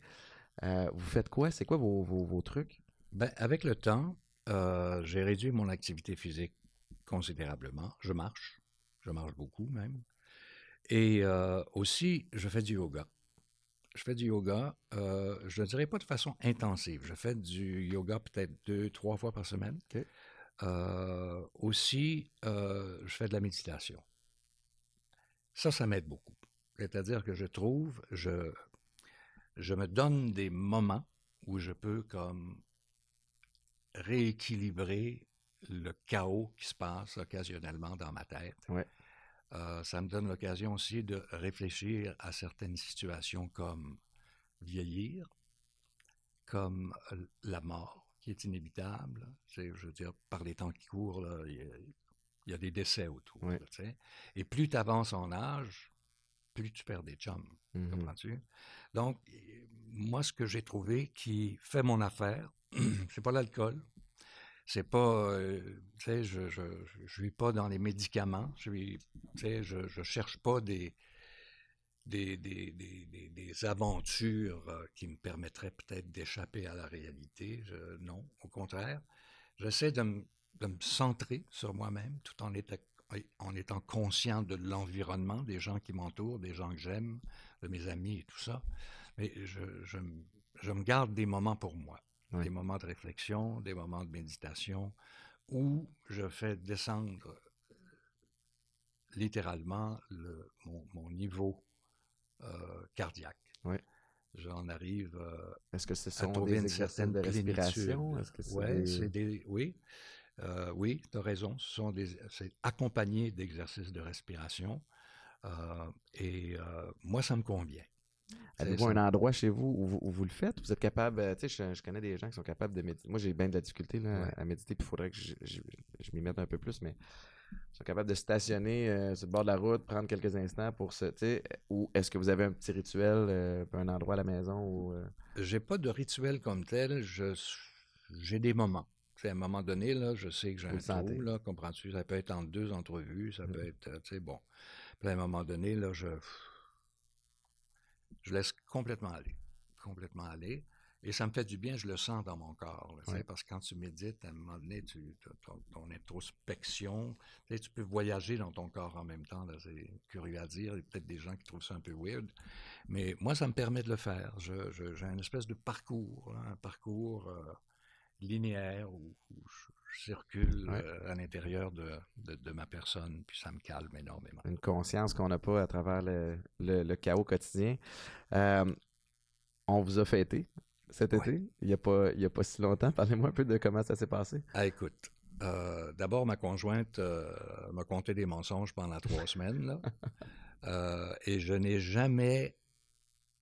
Euh, vous faites quoi? C'est quoi vos, trucs? Ben, avec le temps, euh, j'ai réduit mon activité physique considérablement. Je marche. Je marche beaucoup même. Et euh, aussi, je fais du yoga. Je fais du yoga, je ne dirais pas de façon intensive. Je fais du yoga peut-être deux, trois fois par semaine. aussi, je fais de la méditation. Ça, ça m'aide beaucoup. C'est-à-dire que je trouve, je, je me donne des moments où je peux comme rééquilibrer le chaos qui se passe occasionnellement dans ma tête. Euh, ça me donne l'occasion aussi de réfléchir à certaines situations comme vieillir, comme euh, la mort qui est inévitable. je veux dire, par les temps qui courent, il y, a des décès autour. et plus tu avances en âge, plus tu perds des chums. Mmh comprends-tu? Donc, moi, ce que j'ai trouvé qui fait mon affaire, c'est pas l'alcool. C'est pas, euh, tu sais, je, je, je, vis pas dans les médicaments. Je tu sais, je, je cherche pas des, des, des, des, des aventures euh, qui me permettraient peut-être d'échapper à la réalité. non, au contraire. J'essaie de me, de me centrer sur moi-même tout en, en étant conscient de l'environnement, des gens qui m'entourent, des gens que j'aime, de mes amis et tout ça. Mais je, je me garde des moments pour moi, des moments de réflexion, des moments de méditation, où je fais descendre littéralement le, mon, mon, niveau euh, cardiaque. Oui. J'en arrive euh, Est-ce que ce sont à trouver des une certaine de respiration? Que ouais, des... Oui, euh, oui, tu as raison. Ce sont des, c'est accompagné d'exercices de respiration. Euh, et euh, moi, ça me convient. Avez-vous un endroit chez vous où vous, où vous, le faites? Vous êtes capable, euh, tu sais, je, je, connais des gens qui sont capables de méditer. Moi, j'ai bien de la difficulté là, ouais. à méditer, puis il faudrait que je, je, je m'y mette un peu plus, mais ils sont capables de stationner euh, sur le bord de la route, prendre quelques instants pour se, tu sais, ou est-ce que vous avez un petit rituel, euh, un endroit à la maison où... Euh... J'ai pas de rituel comme tel, je, j'ai des moments. à un moment donné, là, je sais que j'ai un trou, là, comprends-tu? Ça peut être en deux entrevues, ça mmh. peut être, tu sais, bon. Puis à un moment donné, là, je je laisse complètement aller. Complètement aller. Et ça me fait du bien, je le sens dans mon corps. Là, ouais. Parce que quand tu médites, à un moment donné, tu, ton, ton, introspection, tu peux voyager dans ton corps en même temps. C'est curieux à dire. Il y a peut-être des gens qui trouvent ça un peu weird. Mais moi, ça me permet de le faire. Je, je, j'ai une espèce de parcours, hein, un parcours euh, linéaire où, où je, circule ouais. euh, à l'intérieur de, de, de, ma personne, puis ça me calme énormément. Une conscience qu'on n'a pas à travers le, le, le chaos quotidien. Euh, on vous a fêté cet ouais. été, il n'y a, pas, il y a pas si longtemps. Parlez-moi un peu de comment ça s'est passé. Ah, écoute, euh, d'abord, ma conjointe m'a conté des mensonges pendant trois semaines, là. Et je n'ai jamais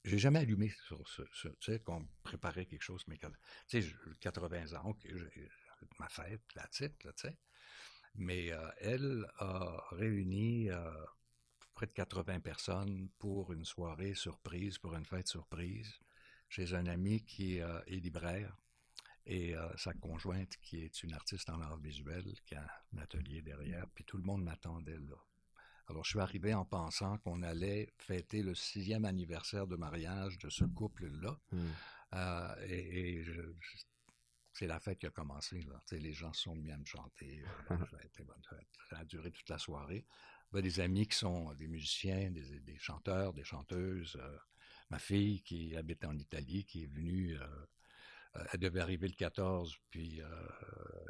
j'ai jamais allumé sur ce, ce tu sais, qu'on préparait quelque chose, mais tu sais, 80 ans, okay, ma fête, la titre, tu sais. Mais euh, elle a réuni euh, près de 80 personnes pour une soirée surprise, pour une fête surprise, chez un ami qui euh, est libraire et sa conjointe qui est une artiste en art visuel, qui a un atelier derrière, puis tout le monde m'attendait là. Alors, je suis arrivé en pensant qu'on allait fêter le sixième anniversaire de mariage de ce couple-là. Mm. Euh, et, et je, c'est la fête qui a commencé. Là. les gens sont mis à me chanter. Euh, bonne fête. Ça a duré toute la soirée. A des amis qui sont des musiciens, des, des chanteurs, des chanteuses. Euh, ma fille qui habite en Italie, qui est venue, euh, elle devait arriver le 14, puis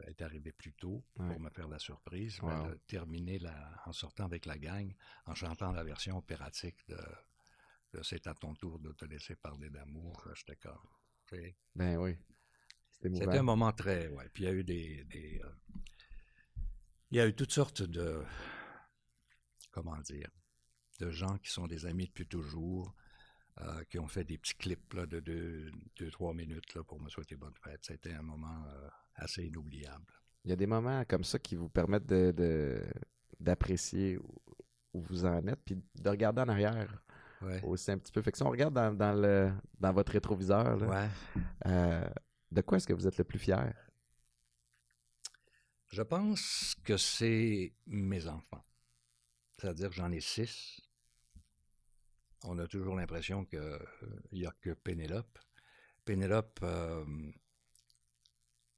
elle est arrivée plus tôt ouais. pour me faire la surprise. Wow. Elle a terminé la, en sortant avec la gang, en chantant la version opératique de, de C'est à ton tour de te laisser parler d'amour. J'étais comme... Ben oui. C'était un moment très, ouais. Puis il y a eu des, des euh, il y a eu toutes sortes de, comment dire, de gens qui sont des amis depuis toujours, euh, qui ont fait des petits clips là, de 2-3 deux, deux, trois minutes là, pour me souhaiter bonne fête. C'était un moment euh, assez inoubliable. Il y a des moments comme ça qui vous permettent de, d'apprécier où, où vous en êtes, puis de regarder en arrière. Ouais. Aussi un petit peu. Fait que si on regarde dans, dans, le, dans votre rétroviseur, là, ouais. euh, de quoi est-ce que vous êtes le plus fier? Je pense que c'est mes enfants. C'est-à-dire que j'en ai six. On a toujours l'impression qu'il euh, n'y a que Pénélope. Pénélope euh,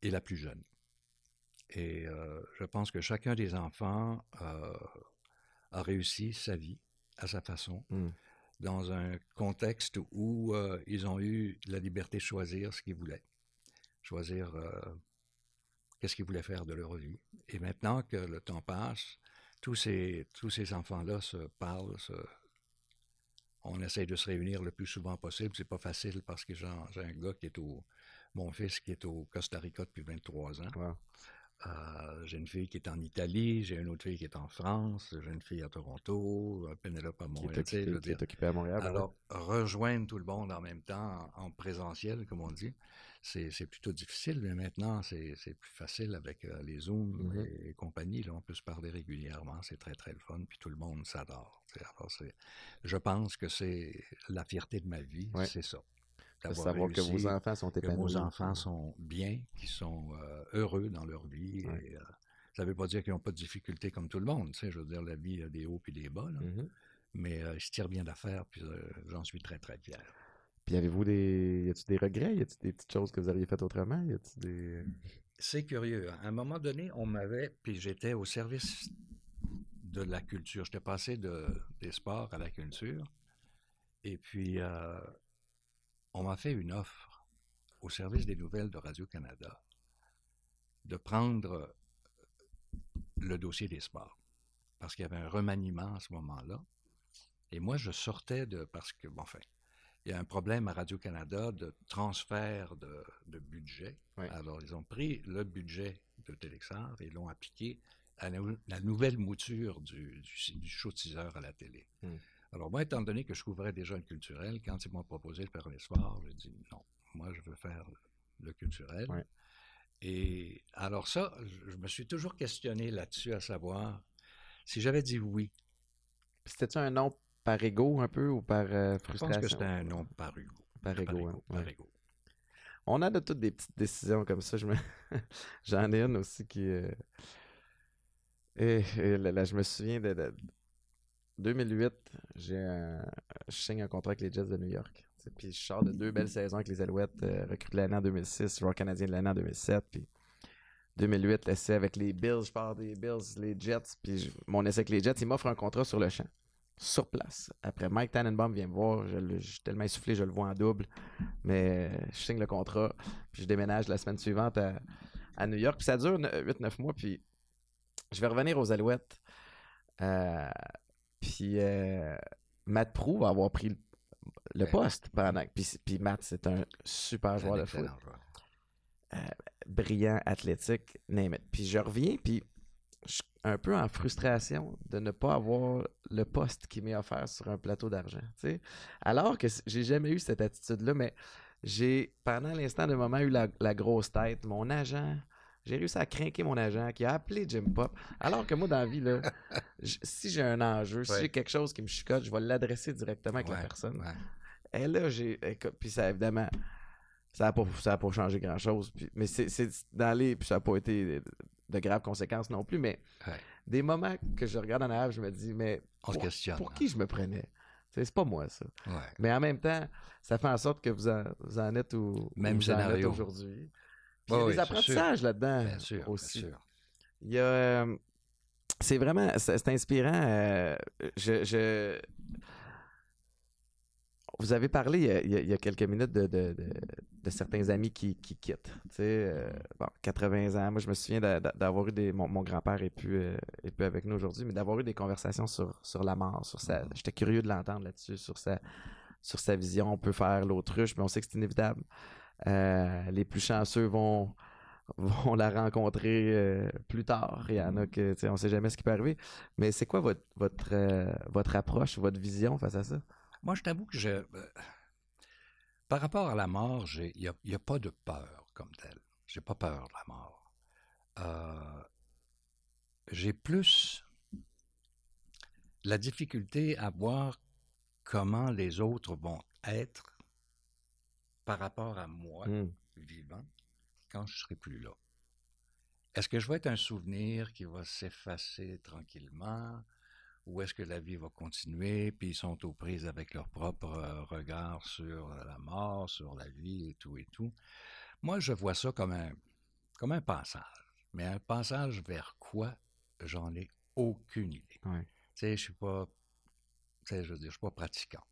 est la plus jeune. Et euh, je pense que chacun des enfants euh, a réussi sa vie à sa façon. Mm. dans un contexte où euh, ils ont eu la liberté de choisir ce qu'ils voulaient choisir euh, qu'est-ce qu'ils voulaient faire de leur vie. Et maintenant que le temps passe, tous ces, enfants-là se parlent, on essaie de se réunir le plus souvent possible. C'est pas facile parce que j'ai un gars qui est au, mon fils qui est au Costa Rica depuis 23 ans. Euh, j'ai une fille qui est en Italie, j'ai une autre fille qui est en France, j'ai une fille à Toronto, Pénélope à Montréal. Qui est, occupé, qui est occupée à Montréal. Alors, rejoindre tout le monde en même temps, en, en présentiel, comme on dit, c'est plutôt difficile, mais maintenant, c'est plus facile avec euh, les Zooms mm -hmm. et, et, compagnie. Là, on peut se parler régulièrement, c'est très, très le fun, puis tout le monde s'adore. Je pense que c'est la fierté de ma vie, ouais. c'est ça. De savoir réussi, que vos enfants sont épanouis. Que vos enfants sont bien, qu'ils sont euh, heureux dans leur vie. Ouais. Et, euh, ça ne veut pas dire qu'ils n'ont pas de difficultés comme tout le monde. Tu sais, je veux dire, la vie a des hauts et des bas. Là. Mm -hmm. Mais euh, ils se tirent bien d'affaires, puis euh, j'en suis très, très fier. Puis avez-vous des. Y a-t-il des regrets? Y a-t-il des petites choses que vous auriez faites autrement? Y a-t-il des. C'est curieux. À un moment donné, on m'avait. Puis j'étais au service de la culture. J'étais passé de, des sports à la culture. Et puis, euh, on m'a fait une offre au service des nouvelles de Radio-Canada de prendre le dossier des sports. Parce qu'il y avait un remaniement à ce moment-là. Et moi, je sortais de. Parce que, bon, enfin, il y a un problème à Radio-Canada de transfert de, de budget. Alors, ils ont pris le budget de Télexar et l'ont appliqué à la, nouvelle mouture du, du, show teaser à la télé. Hmm. Alors, moi, étant donné que je couvrais déjà le culturel, quand ils m'ont proposé de faire les sports, j'ai dit non, moi, je veux faire le culturel. Et alors ça, je me suis toujours questionné là-dessus, à savoir si j'avais dit oui. C'était-tu un nom par ego un peu ou par frustration? Je pense que c'était un nom par ego. Par ego, par, ego, On a de toutes des petites décisions comme ça. J'en ai une aussi qui. Euh, et, là, je me souviens de, 2008, j'ai je signe un contrat avec les Jets de New York. Puis je sors de deux belles saisons avec les Alouettes, euh, recruté l'année en 2006, joueur canadien de l'année en 2007. Puis 2008, l'essai avec les Bills, je pars des Bills, les Jets. Puis mon essai avec les Jets, il m'offre un contrat sur le champ, sur place. Après, Mike Tannenbaum vient me voir, je, suis tellement essoufflé, je le vois en double. Mais je signe le contrat, puis je déménage la semaine suivante à, New York. Puis ça dure 8-9 mois, puis je vais revenir aux Alouettes. Euh, puis euh, Matt Prou va avoir pris le, poste pendant. Puis, Matt, c'est un super joueur de foot. Euh, brillant, athlétique, name it. Puis je reviens, puis je suis un peu en frustration de ne pas avoir le poste qui m'est offert sur un plateau d'argent. Alors que j'ai jamais eu cette attitude-là, mais j'ai, pendant l'instant de moment, eu la, la grosse tête. Mon agent j'ai réussi à craquer mon agent qui a appelé Jim Pop. Alors que moi, dans la vie, là, si j'ai un enjeu, si j'ai quelque chose qui me chicote, je vais l'adresser directement avec la personne. Et là, j'ai. Puis ça, évidemment, ça n'a pas, ça pas changé grand-chose. Mais c'est dans les. Puis ça n'a pas été de graves conséquences non plus. Mais des moments que je regarde en arrière, je me dis, mais. pour, pour hein. qui je me prenais? C'est pas moi, ça. Mais en même temps, ça fait en sorte que vous en, êtes où, même vous en êtes aujourd'hui il y a des apprentissages là-dedans aussi. Il y a. Euh, c'est vraiment. C'est inspirant. Euh, je, Vous avez parlé il y a, quelques minutes de, certains amis qui, quittent. Tu sais, 80 euh, ans. Moi, je me souviens d'avoir eu des. Mon, grand-père est plus, plus avec nous aujourd'hui, mais d'avoir eu des conversations sur, sur la mort. Sur sa, j'étais curieux de l'entendre là-dessus, sur sa, sur sa vision. On peut faire l'autruche, mais on sait que c'est inévitable. Euh, les plus chanceux vont, vont la rencontrer euh, plus tard. Il y en a que, on ne sait jamais ce qui peut arriver. Mais c'est quoi votre, votre, euh, votre approche, votre vision face à ça? Moi, je t'avoue que je. par rapport à la mort, il n'y a, pas de peur comme telle. J'ai pas peur de la mort. J'ai plus la difficulté à voir comment les autres vont être par rapport à moi, mmh. vivant, quand je serai plus là. Est-ce que je vais être un souvenir qui va s'effacer tranquillement? Ou est-ce que la vie va continuer, puis ils sont aux prises avec leur propre euh, regard sur la mort, sur la vie et tout et tout? Moi, je vois ça comme un, comme un passage. Mais un passage vers quoi? J'en ai aucune idée. Tu sais, je suis pas, je veux dire, je suis pas pratiquant.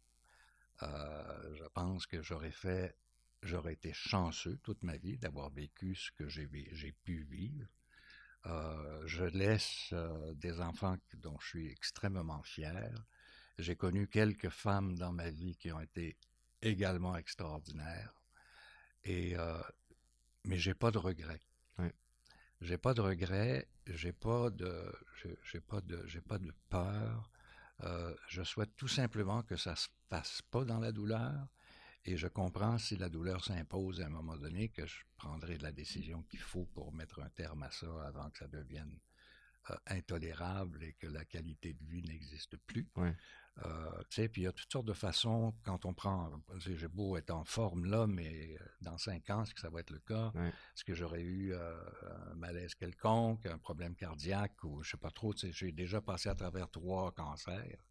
Euh, je pense que j'aurais fait j'aurais été chanceux toute ma vie d'avoir vécu ce que j'ai pu vivre. Euh, je laisse euh, des enfants dont je suis extrêmement fier. J'ai connu quelques femmes dans ma vie qui ont été également extraordinaires. Et, mais j'ai pas de regrets. J'ai pas de regrets, j'ai pas de, j'ai pas de, j'ai pas de peur. Euh, je souhaite tout simplement que ça se passe pas dans la douleur, et je comprends si la douleur s'impose à un moment donné que je prendrai la décision qu'il faut pour mettre un terme à ça avant que ça devienne euh, intolérable et que la qualité de vie n'existe plus. Euh, tu sais, puis il y a toutes sortes de façons quand on prend. J'ai beau être en forme là, mais euh, dans cinq ans, est-ce que ça va être le cas? Est-ce que j'aurais eu un malaise quelconque, un problème cardiaque ou je sais pas trop. J'ai déjà passé à travers trois cancers.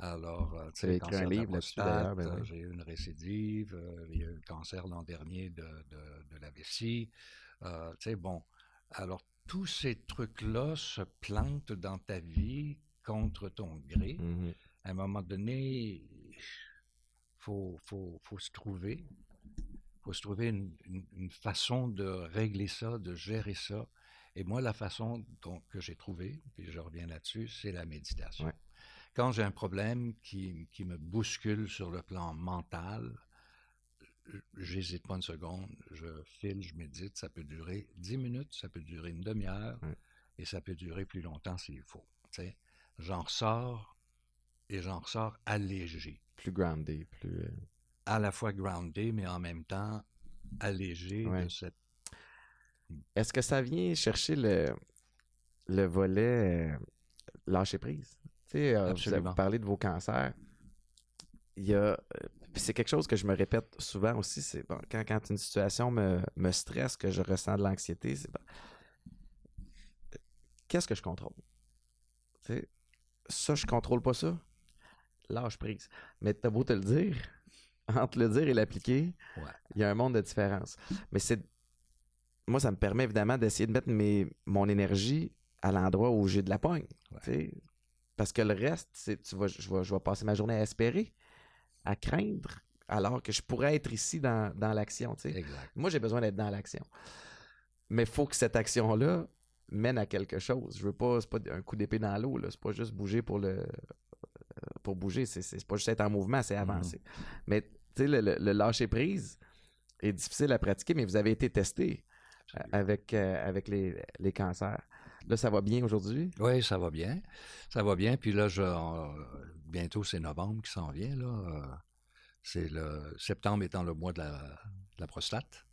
Alors, euh, tu sais, écrit un livre ben euh, J'ai eu une récidive, euh, il y a eu le cancer l'an dernier de, de, la vessie. tu sais, bon. Alors, tous ces trucs-là se plantent dans ta vie contre ton gré. Mhm. À un moment donné, faut, faut, faut se trouver, faut se trouver une, une- une façon de régler ça, de gérer ça. Et moi, la façon dont, que j'ai trouvé, puis je reviens là-dessus, c'est la méditation. Ouais. Quand j'ai un problème qui, qui me bouscule sur le plan mental, j'hésite pas une seconde, je file, je médite, ça peut durer 10 minutes, ça peut durer une demi-heure, et ça peut durer plus longtemps s'il faut. J'en ressors et j'en ressors allégé. Plus groundé, plus. euh, À la fois groundé, mais en même temps allégé de cette. Est-ce que ça vient chercher le, le volet euh, lâcher prise? Tu sais, euh, vous, vous parlez de vos cancers. Il y a. puis c'est quelque chose que je me répète souvent aussi. C'est bon, quand, quand une situation me, me stresse, que je ressens de l'anxiété, c'est bon, qu'est-ce que je contrôle? Tu sais, ça, je contrôle pas ça? Lâche prise. Mais t'as beau te le dire, entre le dire et l'appliquer, Ouais. il y a un monde de différence. Mais c'est. Moi, ça me permet évidemment d'essayer de mettre mes, mon énergie à l'endroit où j'ai de la pogne. Ouais. tu sais. Parce que le reste, c'est, tu vas, je, vais, je vais passer ma journée à espérer, à craindre, alors que je pourrais être ici dans, dans l'action. Moi, j'ai besoin d'être dans l'action. Mais il faut que cette action-là mène à quelque chose. Je veux pas, c'est pas un coup d'épée dans l'eau, là. C'est pas juste bouger pour le pour bouger. C'est, pas juste être en mouvement, c'est avancer. Mais tu sais, le, le- le lâcher prise est difficile à pratiquer, mais vous avez été testé euh, avec, euh, avec les, les cancers. Là, ça va bien aujourd'hui? Oui, ça va bien. Ça va bien. Puis là, je, euh, bientôt, c'est novembre qui s'en vient. Là. Euh, C'est le septembre étant le mois de la, de la prostate.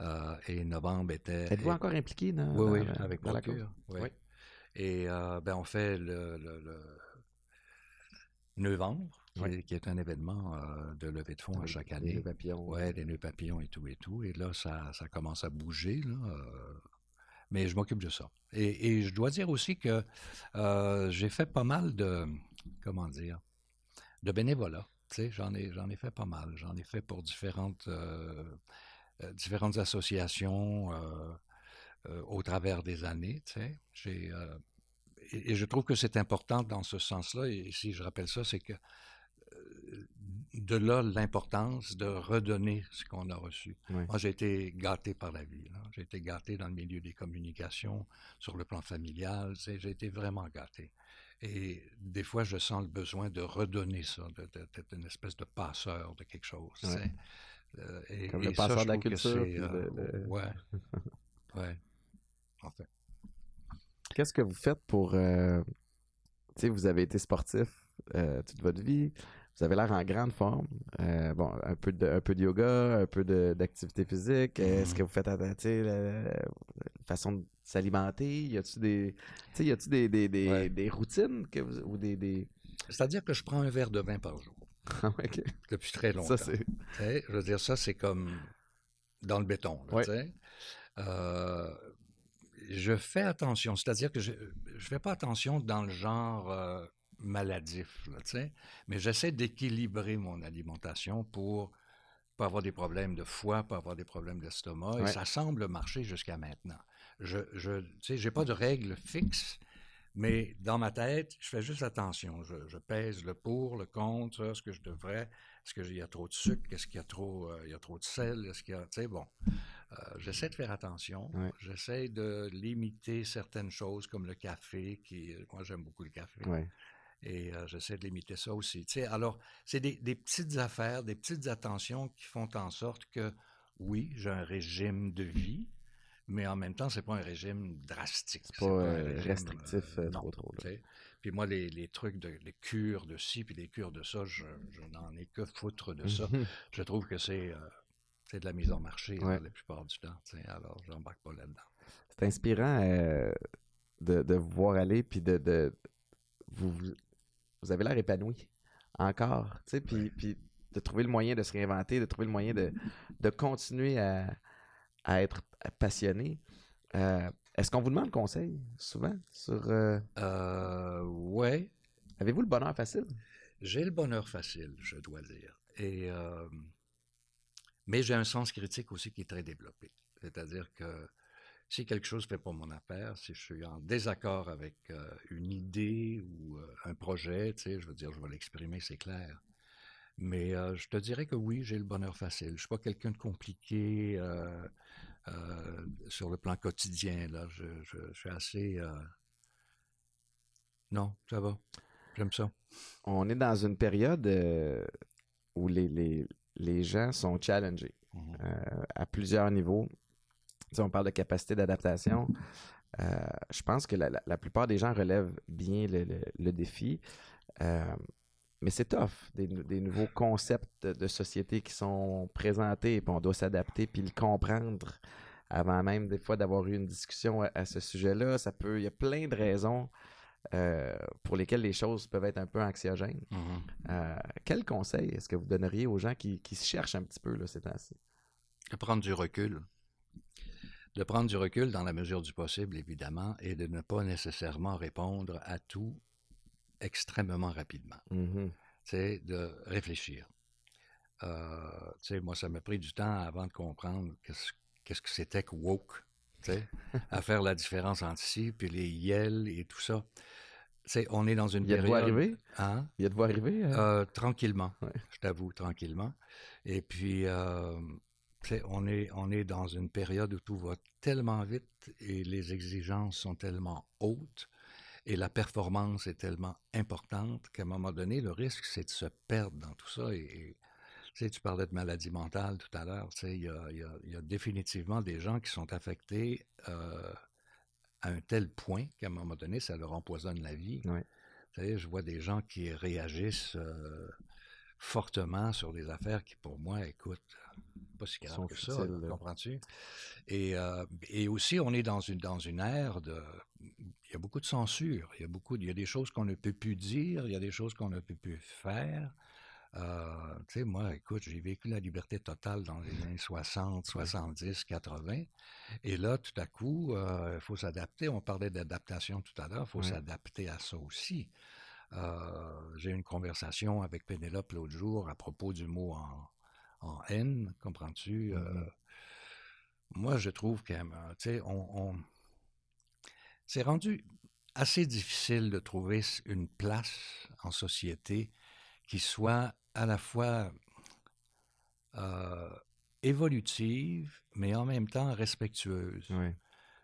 Euh, et novembre était. Êtes-vous encore impliqué dans, Oui, oui, dans- avec dans la oui. Oui. Et euh, ben, on fait le, le, le novembre, qui, Oui. est, qui est un événement euh, de levée de fonds à Oui, chaque les année. nœuds papillons. Ouais, des nœuds papillons et tout et tout. Et là, ça, ça commence à bouger. Là, mais je m'occupe de ça. Et, et je dois dire aussi que j'ai fait pas mal de, comment dire, de bénévolat. Tu sais, j'en ai, j'en ai fait pas mal. J'en ai fait pour différentes, euh, euh, différentes associations euh, euh, au travers des années. Tu sais, j'ai, et, et je trouve que c'est important dans ce sens-là. Et si je rappelle ça, c'est que de là l'importance de redonner ce qu'on a reçu. Moi, j'ai été gâté par la vie. là. J'ai été gâté dans le milieu des communications, sur le plan familial. tu sais, J'ai été vraiment gâté. Et des fois, je sens le besoin de redonner ça, d'être une espèce de passeur de quelque chose. Ouais. Euh, et, Comme le et ça, passeur je de la culture, euh, le- Ouais. Ouais. En fait. Qu'est-ce que vous faites pour. euh, tu sais, vous avez été sportif euh, toute votre vie. Vous avez l'air en grande forme. Euh, bon, un peu, de, un peu de yoga, un peu d'activité physique. Est-ce Mhm. que vous faites attention, la, la façon de s'alimenter? Y a-tu des, y a-tu des, des, des, Ouais. des routines que vous, ou des. des... C'est-à-dire que je prends un verre de vin par jour, Ah, depuis très longtemps. Ça, c'est. Je veux dire, ça, c'est comme dans le béton. là, Ouais. Euh, je fais attention, c'est-à-dire que je ne fais pas attention dans le genre euh, maladif, là, tu sais, mais j'essaie d'équilibrer mon alimentation pour pas avoir des problèmes de foie, pas avoir des problèmes d'estomac, et ça semble marcher jusqu'à maintenant. Je je, tu sais, j'ai pas de règles fixes, mais dans ma tête, je fais juste attention. Je, je pèse le pour, le contre, ce que je devrais, est-ce qu'il y a trop de sucre, est-ce qu'il y a trop, euh, il y a trop de sel, est-ce qu'il y a, tu sais, bon. Euh, j'essaie de faire attention. J'essaie de limiter certaines choses comme le café, qui, moi j'aime beaucoup le café. Ouais. Et euh, j'essaie de limiter ça aussi. Tu sais, alors, c'est des, des petites affaires, des petites attentions qui font en sorte que, oui, j'ai un régime de vie, mais en même temps, c'est pas un régime drastique. C'est pas, euh, restrictif, euh, trop, trop, là. Puis moi, les, les trucs de les cures de ci, puis les cures de ça, je, je n'en ai que foutre de ça. Je trouve que c'est euh, c'est de la mise en marché là, la plupart du temps. tu sais. Alors, j'embarque pas là-dedans. C'est inspirant euh, de, de vous voir aller, puis de, de- vous, vous, vous avez l'air épanoui encore, tu sais, puis, de trouver le moyen de se réinventer, de trouver le moyen de, de continuer à, à être passionné. Euh, Est-ce qu'on vous demande conseil souvent sur euh, Euh, ouais, avez-vous le bonheur facile? J'ai le bonheur facile, je dois dire. Et, euh, mais j'ai un sens critique aussi qui est très développé. C'est-à-dire que Si quelque chose ne fait pas mon affaire, si je suis en désaccord avec euh, une idée ou euh, un projet, tu sais, je veux dire, je vais l'exprimer, c'est clair. Mais euh, je te dirais que oui, j'ai le bonheur facile. Je ne suis pas quelqu'un de compliqué sur le plan quotidien. Là. Je, je, je suis assez... Non, ça va. J'aime ça. On est dans une période où les, les, les gens sont challengés euh, à plusieurs niveaux. Sais, on parle de capacité d'adaptation. Euh, je pense que la, la- la plupart des gens relèvent bien le, le- le défi. Euh, mais c'est tough, des, nou- des nouveaux concepts de, de société qui sont présentés, puis on doit s'adapter, puis le comprendre avant même des fois d'avoir eu une discussion à, à ce sujet-là. Ça peut, il y a plein de raisons euh, pour lesquelles les choses peuvent être un peu anxiogènes. Mhm. Euh, quel conseil est-ce que vous donneriez aux gens qui, qui se cherchent un petit peu là, ces temps-ci? Prendre du recul. De prendre du recul dans la mesure du possible, évidemment, et de ne pas nécessairement répondre à tout extrêmement rapidement. Sais, de réfléchir. Euh, moi, ça m'a pris du temps avant de comprendre qu'est-ce que c'était que woke, à faire la différence entre ci, puis les yel et tout ça. On est dans une Il y a de période... arriver? Hein? Il y a de arriver? euh? Euh, tranquillement, Ouais. je t'avoue, tranquillement. Et puis, euh, on est, on est dans une période où tout va tellement vite et les exigences sont tellement hautes et la performance est tellement importante qu'à un moment donné, le risque, c'est de se perdre dans tout ça. Et, et, tu sais, tu parlais de maladie mentale tout à l'heure. Tu sais, il y a, il y a- il y a définitivement des gens qui sont affectés euh, à un tel point qu'à un moment donné, ça leur empoisonne la vie. Ouais. Tu sais, je vois des gens qui réagissent euh, fortement sur des affaires qui, pour moi, écoute, pas si grave que ça, comprends-tu? Et, euh, et aussi, on est dans une, dans une ère de... Il y a beaucoup de censure, il y a, beaucoup, il y a des choses qu'on ne peut plus dire, il y a des choses qu'on ne peut plus faire. Euh, tu sais, moi, écoute, j'ai vécu la liberté totale dans les années 60, 70, 80. Et là, tout à coup, euh, il faut s'adapter. On parlait d'adaptation tout à l'heure, il faut Ouais. s'adapter à ça aussi. Euh, j'ai eu une conversation avec Pénélope l'autre jour à propos du mot en, en haine, comprends-tu? Euh, Mhm. moi, je trouve que, euh, tu sais, on, on- c'est rendu assez difficile de trouver une place en société qui soit à la fois euh, évolutive, mais en même temps respectueuse.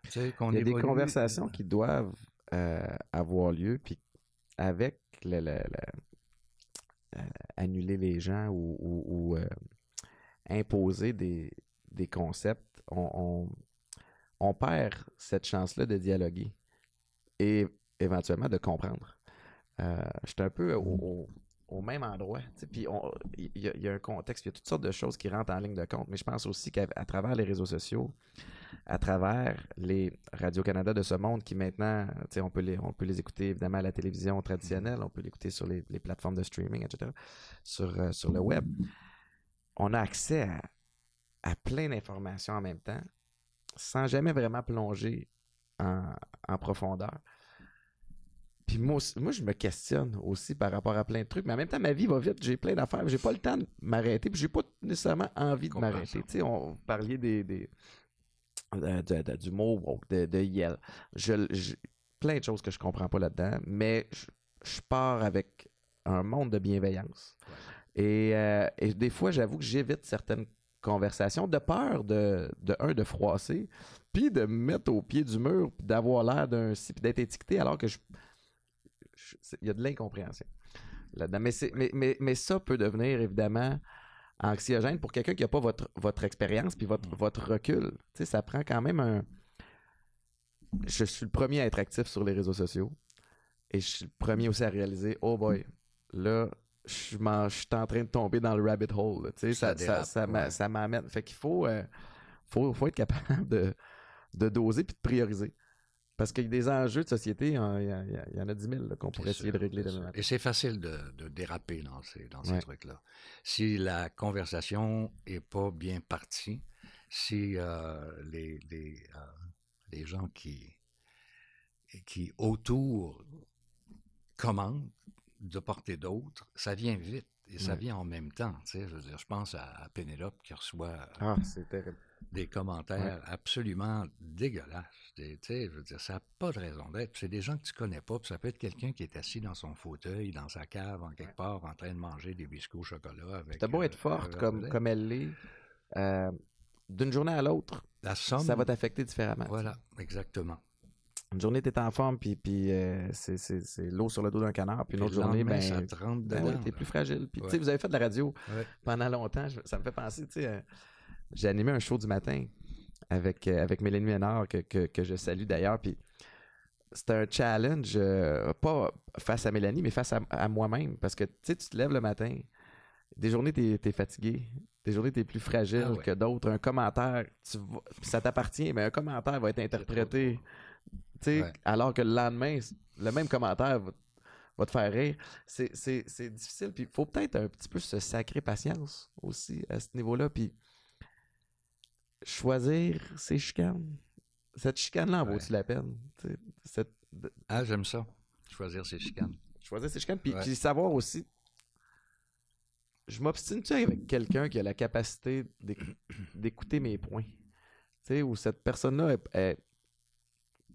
Tu sais, qu'on Il y a des conversations qui doivent euh, avoir lieu, puis avec le, le- le- euh, annuler les gens ou, ou- ou, euh, imposer des, des concepts, on, on- on perd cette chance-là de dialoguer et éventuellement de comprendre. Euh, J'étais un peu au, au- au même endroit. Puis il y, a- il y a un contexte, il y a toutes sortes de choses qui rentrent en ligne de compte, mais je pense aussi qu'à travers les réseaux sociaux, à travers les Radio-Canada de ce monde qui maintenant, on peut, les, on peut les écouter évidemment à la télévision traditionnelle, on peut l'écouter sur les, les plateformes de streaming, etc., sur, euh, sur le web. On a accès à, à plein d'informations en même temps sans jamais vraiment plonger en, en profondeur. Puis moi, aussi- moi, je me questionne aussi par rapport à plein de trucs, mais en même temps, ma vie va vite, j'ai plein d'affaires, j'ai pas le temps de m'arrêter, puis j'ai pas nécessairement envie de m'arrêter. Tu sais, on vous parliez des, des, de- de- de- du mot woke, de, Yale. Je, je- plein de choses que je comprends pas là-dedans, mais je, je pars avec un monde de bienveillance. Et, euh, et des fois, j'avoue que j'évite certaines conversations de peur de, de un, de froisser, puis de me mettre au pied du mur, puis d'avoir l'air d'un puis d'être étiqueté alors que je. Il y a de l'incompréhension là-dedans. Mais, mais, mais, mais ça peut devenir évidemment anxiogène pour quelqu'un qui n'a pas votre, votre expérience puis votre, votre recul. Tu sais, ça prend quand même un. Je suis le premier à être actif sur les réseaux sociaux et je suis le premier aussi à réaliser oh boy, là, je, suis en train de tomber dans le rabbit hole. Tu sais, Ça ça, ça, dérape, ça m'a- ouais. m'amène. Fait qu'il faut, euh, faut, faut être capable de, de doser puis de prioriser. Parce qu'il y a des enjeux de société, il y, il en a 10 000 là, qu'on pourrait essayer sûr, de régler demain. Et c'est facile de, de déraper dans ces, dans ces Ouais. trucs-là. Si la conversation est pas bien partie, si euh, les, les, euh, les gens qui, qui autour commandent de part et d'autre, ça vient vite. Et ça Ouais. vient en même temps. tu sais, Je veux dire, je pense à, à Pénélope qui reçoit Ah, c'est terrible. des commentaires absolument dégueulasses. Tu sais, je veux dire, ça n'a pas de raison d'être. C'est des gens que tu connais pas. puis ça peut être quelqu'un qui est assis dans son fauteuil, dans sa cave, en quelque part, en train de manger des biscuits au chocolat. T'as beau euh, être forte verre comme, elle l'est, euh, d'une journée à l'autre, La somme. ça va t'affecter différemment. Voilà, exactement. Une journée, t'es en forme, puis, puis euh, c'est, c'est- c'est l'eau sur le dos d'un canard. Puis une autre journée, ben, ça te rentre ben t'es plus fragile. Puis, tu sais, vous avez fait de la radio Ouais. pendant longtemps. Je- ça me fait penser, tu sais, euh, j'ai animé un show du matin avec, euh, avec Mélanie Ménard, que, que, que je salue d'ailleurs. Puis c'était un challenge, pas face à Mélanie, mais face à, à moi-même. Parce que, tu sais, tu te lèves le matin, des journées, t'es, t'es fatigué. Des journées, t'es plus fragile Ah que d'autres. Un commentaire, tu ça t'appartient, mais un commentaire va être interprété. Ouais. Alors que le lendemain, le même commentaire va, va te faire rire. C'est, c'est, c'est difficile. Puis il faut peut-être un petit peu se sacrer patience aussi à ce niveau-là. Puis choisir ses chicanes. Cette chicane-là en Ouais. vaut-tu la peine? Cette- Ah, j'aime ça. Choisir ses chicanes. choisir ses chicanes. Puis, Ouais. puis savoir aussi. Je m'obstine-tu avec quelqu'un qui a la capacité d'éc- d'écouter mes points? Tu sais, où cette personne-là, est- est-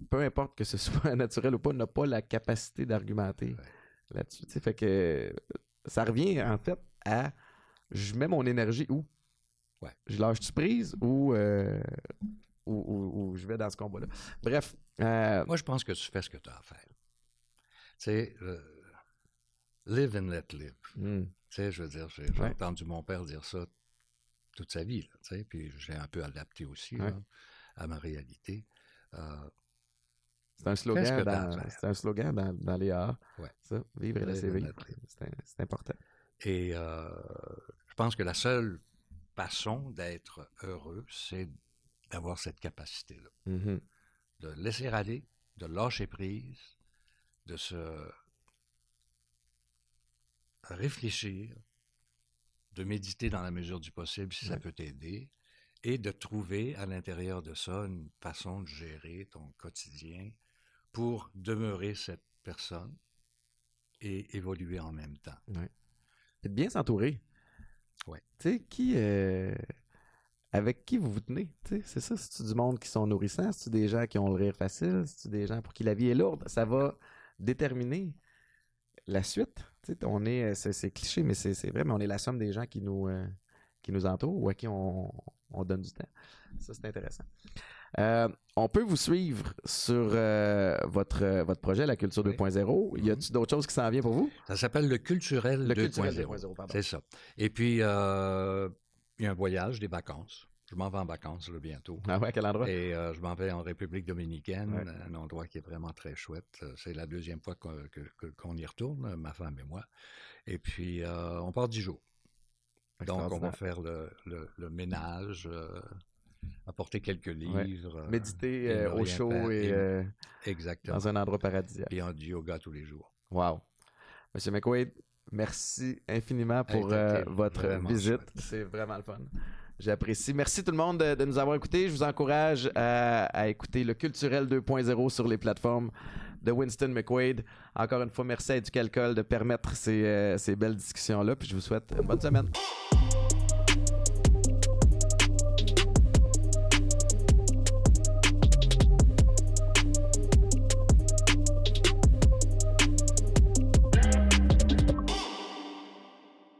peu importe que ce soit naturel ou pas, n'a pas la capacité d'argumenter là-dessus. Fait que ça revient en fait à je mets mon énergie où? Ouais. Je lâche-tu prise ou, euh, ou, ou- ou je vais dans ce combat-là? Bref. euh, Moi, je pense que tu fais ce que tu as à faire. Tu sais, euh, live and let live. hmm, Tu sais, je veux dire, j'ai j'ai Ouais. entendu mon père dire ça toute sa vie, là, tu sais, puis j'ai un peu adapté aussi Ouais. là, à ma réalité. C'est un slogan, dans, faire? c'est un slogan dans, dans les. Ouais. Ça, vivre et laisser vivre. C'est important. et euh, je pense que la seule façon d'être heureux, c'est d'avoir cette capacité-là. Mhm. de laisser aller, de lâcher prise, de se réfléchir, de méditer dans la mesure du possible si ça peut t'aider, et de trouver à l'intérieur de ça une façon de gérer ton quotidien pour demeurer cette personne et évoluer en même temps. De bien s'entourer. Ouais. Tu sais, qui. euh, avec qui vous vous tenez? C'est ça. C'est-tu du monde qui sont nourrissants? C'est-tu des gens qui ont le rire facile? C'est-tu des gens pour qui la vie est lourde? Ça va déterminer la suite. Tu sais, on est. C'est, c'est cliché, mais c'est, c'est vrai, mais on est la somme des gens qui nous, euh, qui nous entourent ou à qui on, on donne du temps. Ça, c'est intéressant. Euh, on peut vous suivre sur euh, votre, euh, votre projet, la culture Oui. 2.0. Y a-t-il d'autres choses qui s'en viennent pour vous? Ça s'appelle le culturel Le 2.0. culturel 2.0, pardon. C'est ça. Et puis, euh, il y a un voyage, des vacances. Je m'en vais en vacances là, bientôt. Ah ouais, à quel endroit? Et euh, je m'en vais en République dominicaine, Ouais. un endroit qui est vraiment très chouette. C'est la deuxième fois qu'on que- que- qu'on y retourne, ma femme et moi. Et puis, euh, on part dix jours. Donc, on va faire le, le- le ménage, euh, apporter quelques livres. euh, Méditer et euh, au chaud et Et- euh, Exactement. dans un endroit paradisiaque. On du yoga tous les jours. Wow. Monsieur McQuaid, merci infiniment pour euh, votre visite. C'est vraiment le fun. J'apprécie. Merci tout le monde de, de nous avoir écoutés. Je vous encourage à, à écouter le Culturel 2.0 sur les plateformes de Winston McQuaid. Encore une fois, merci à Éducalcool de permettre ces, ces belles discussions-là. Puis je vous souhaite une bonne semaine.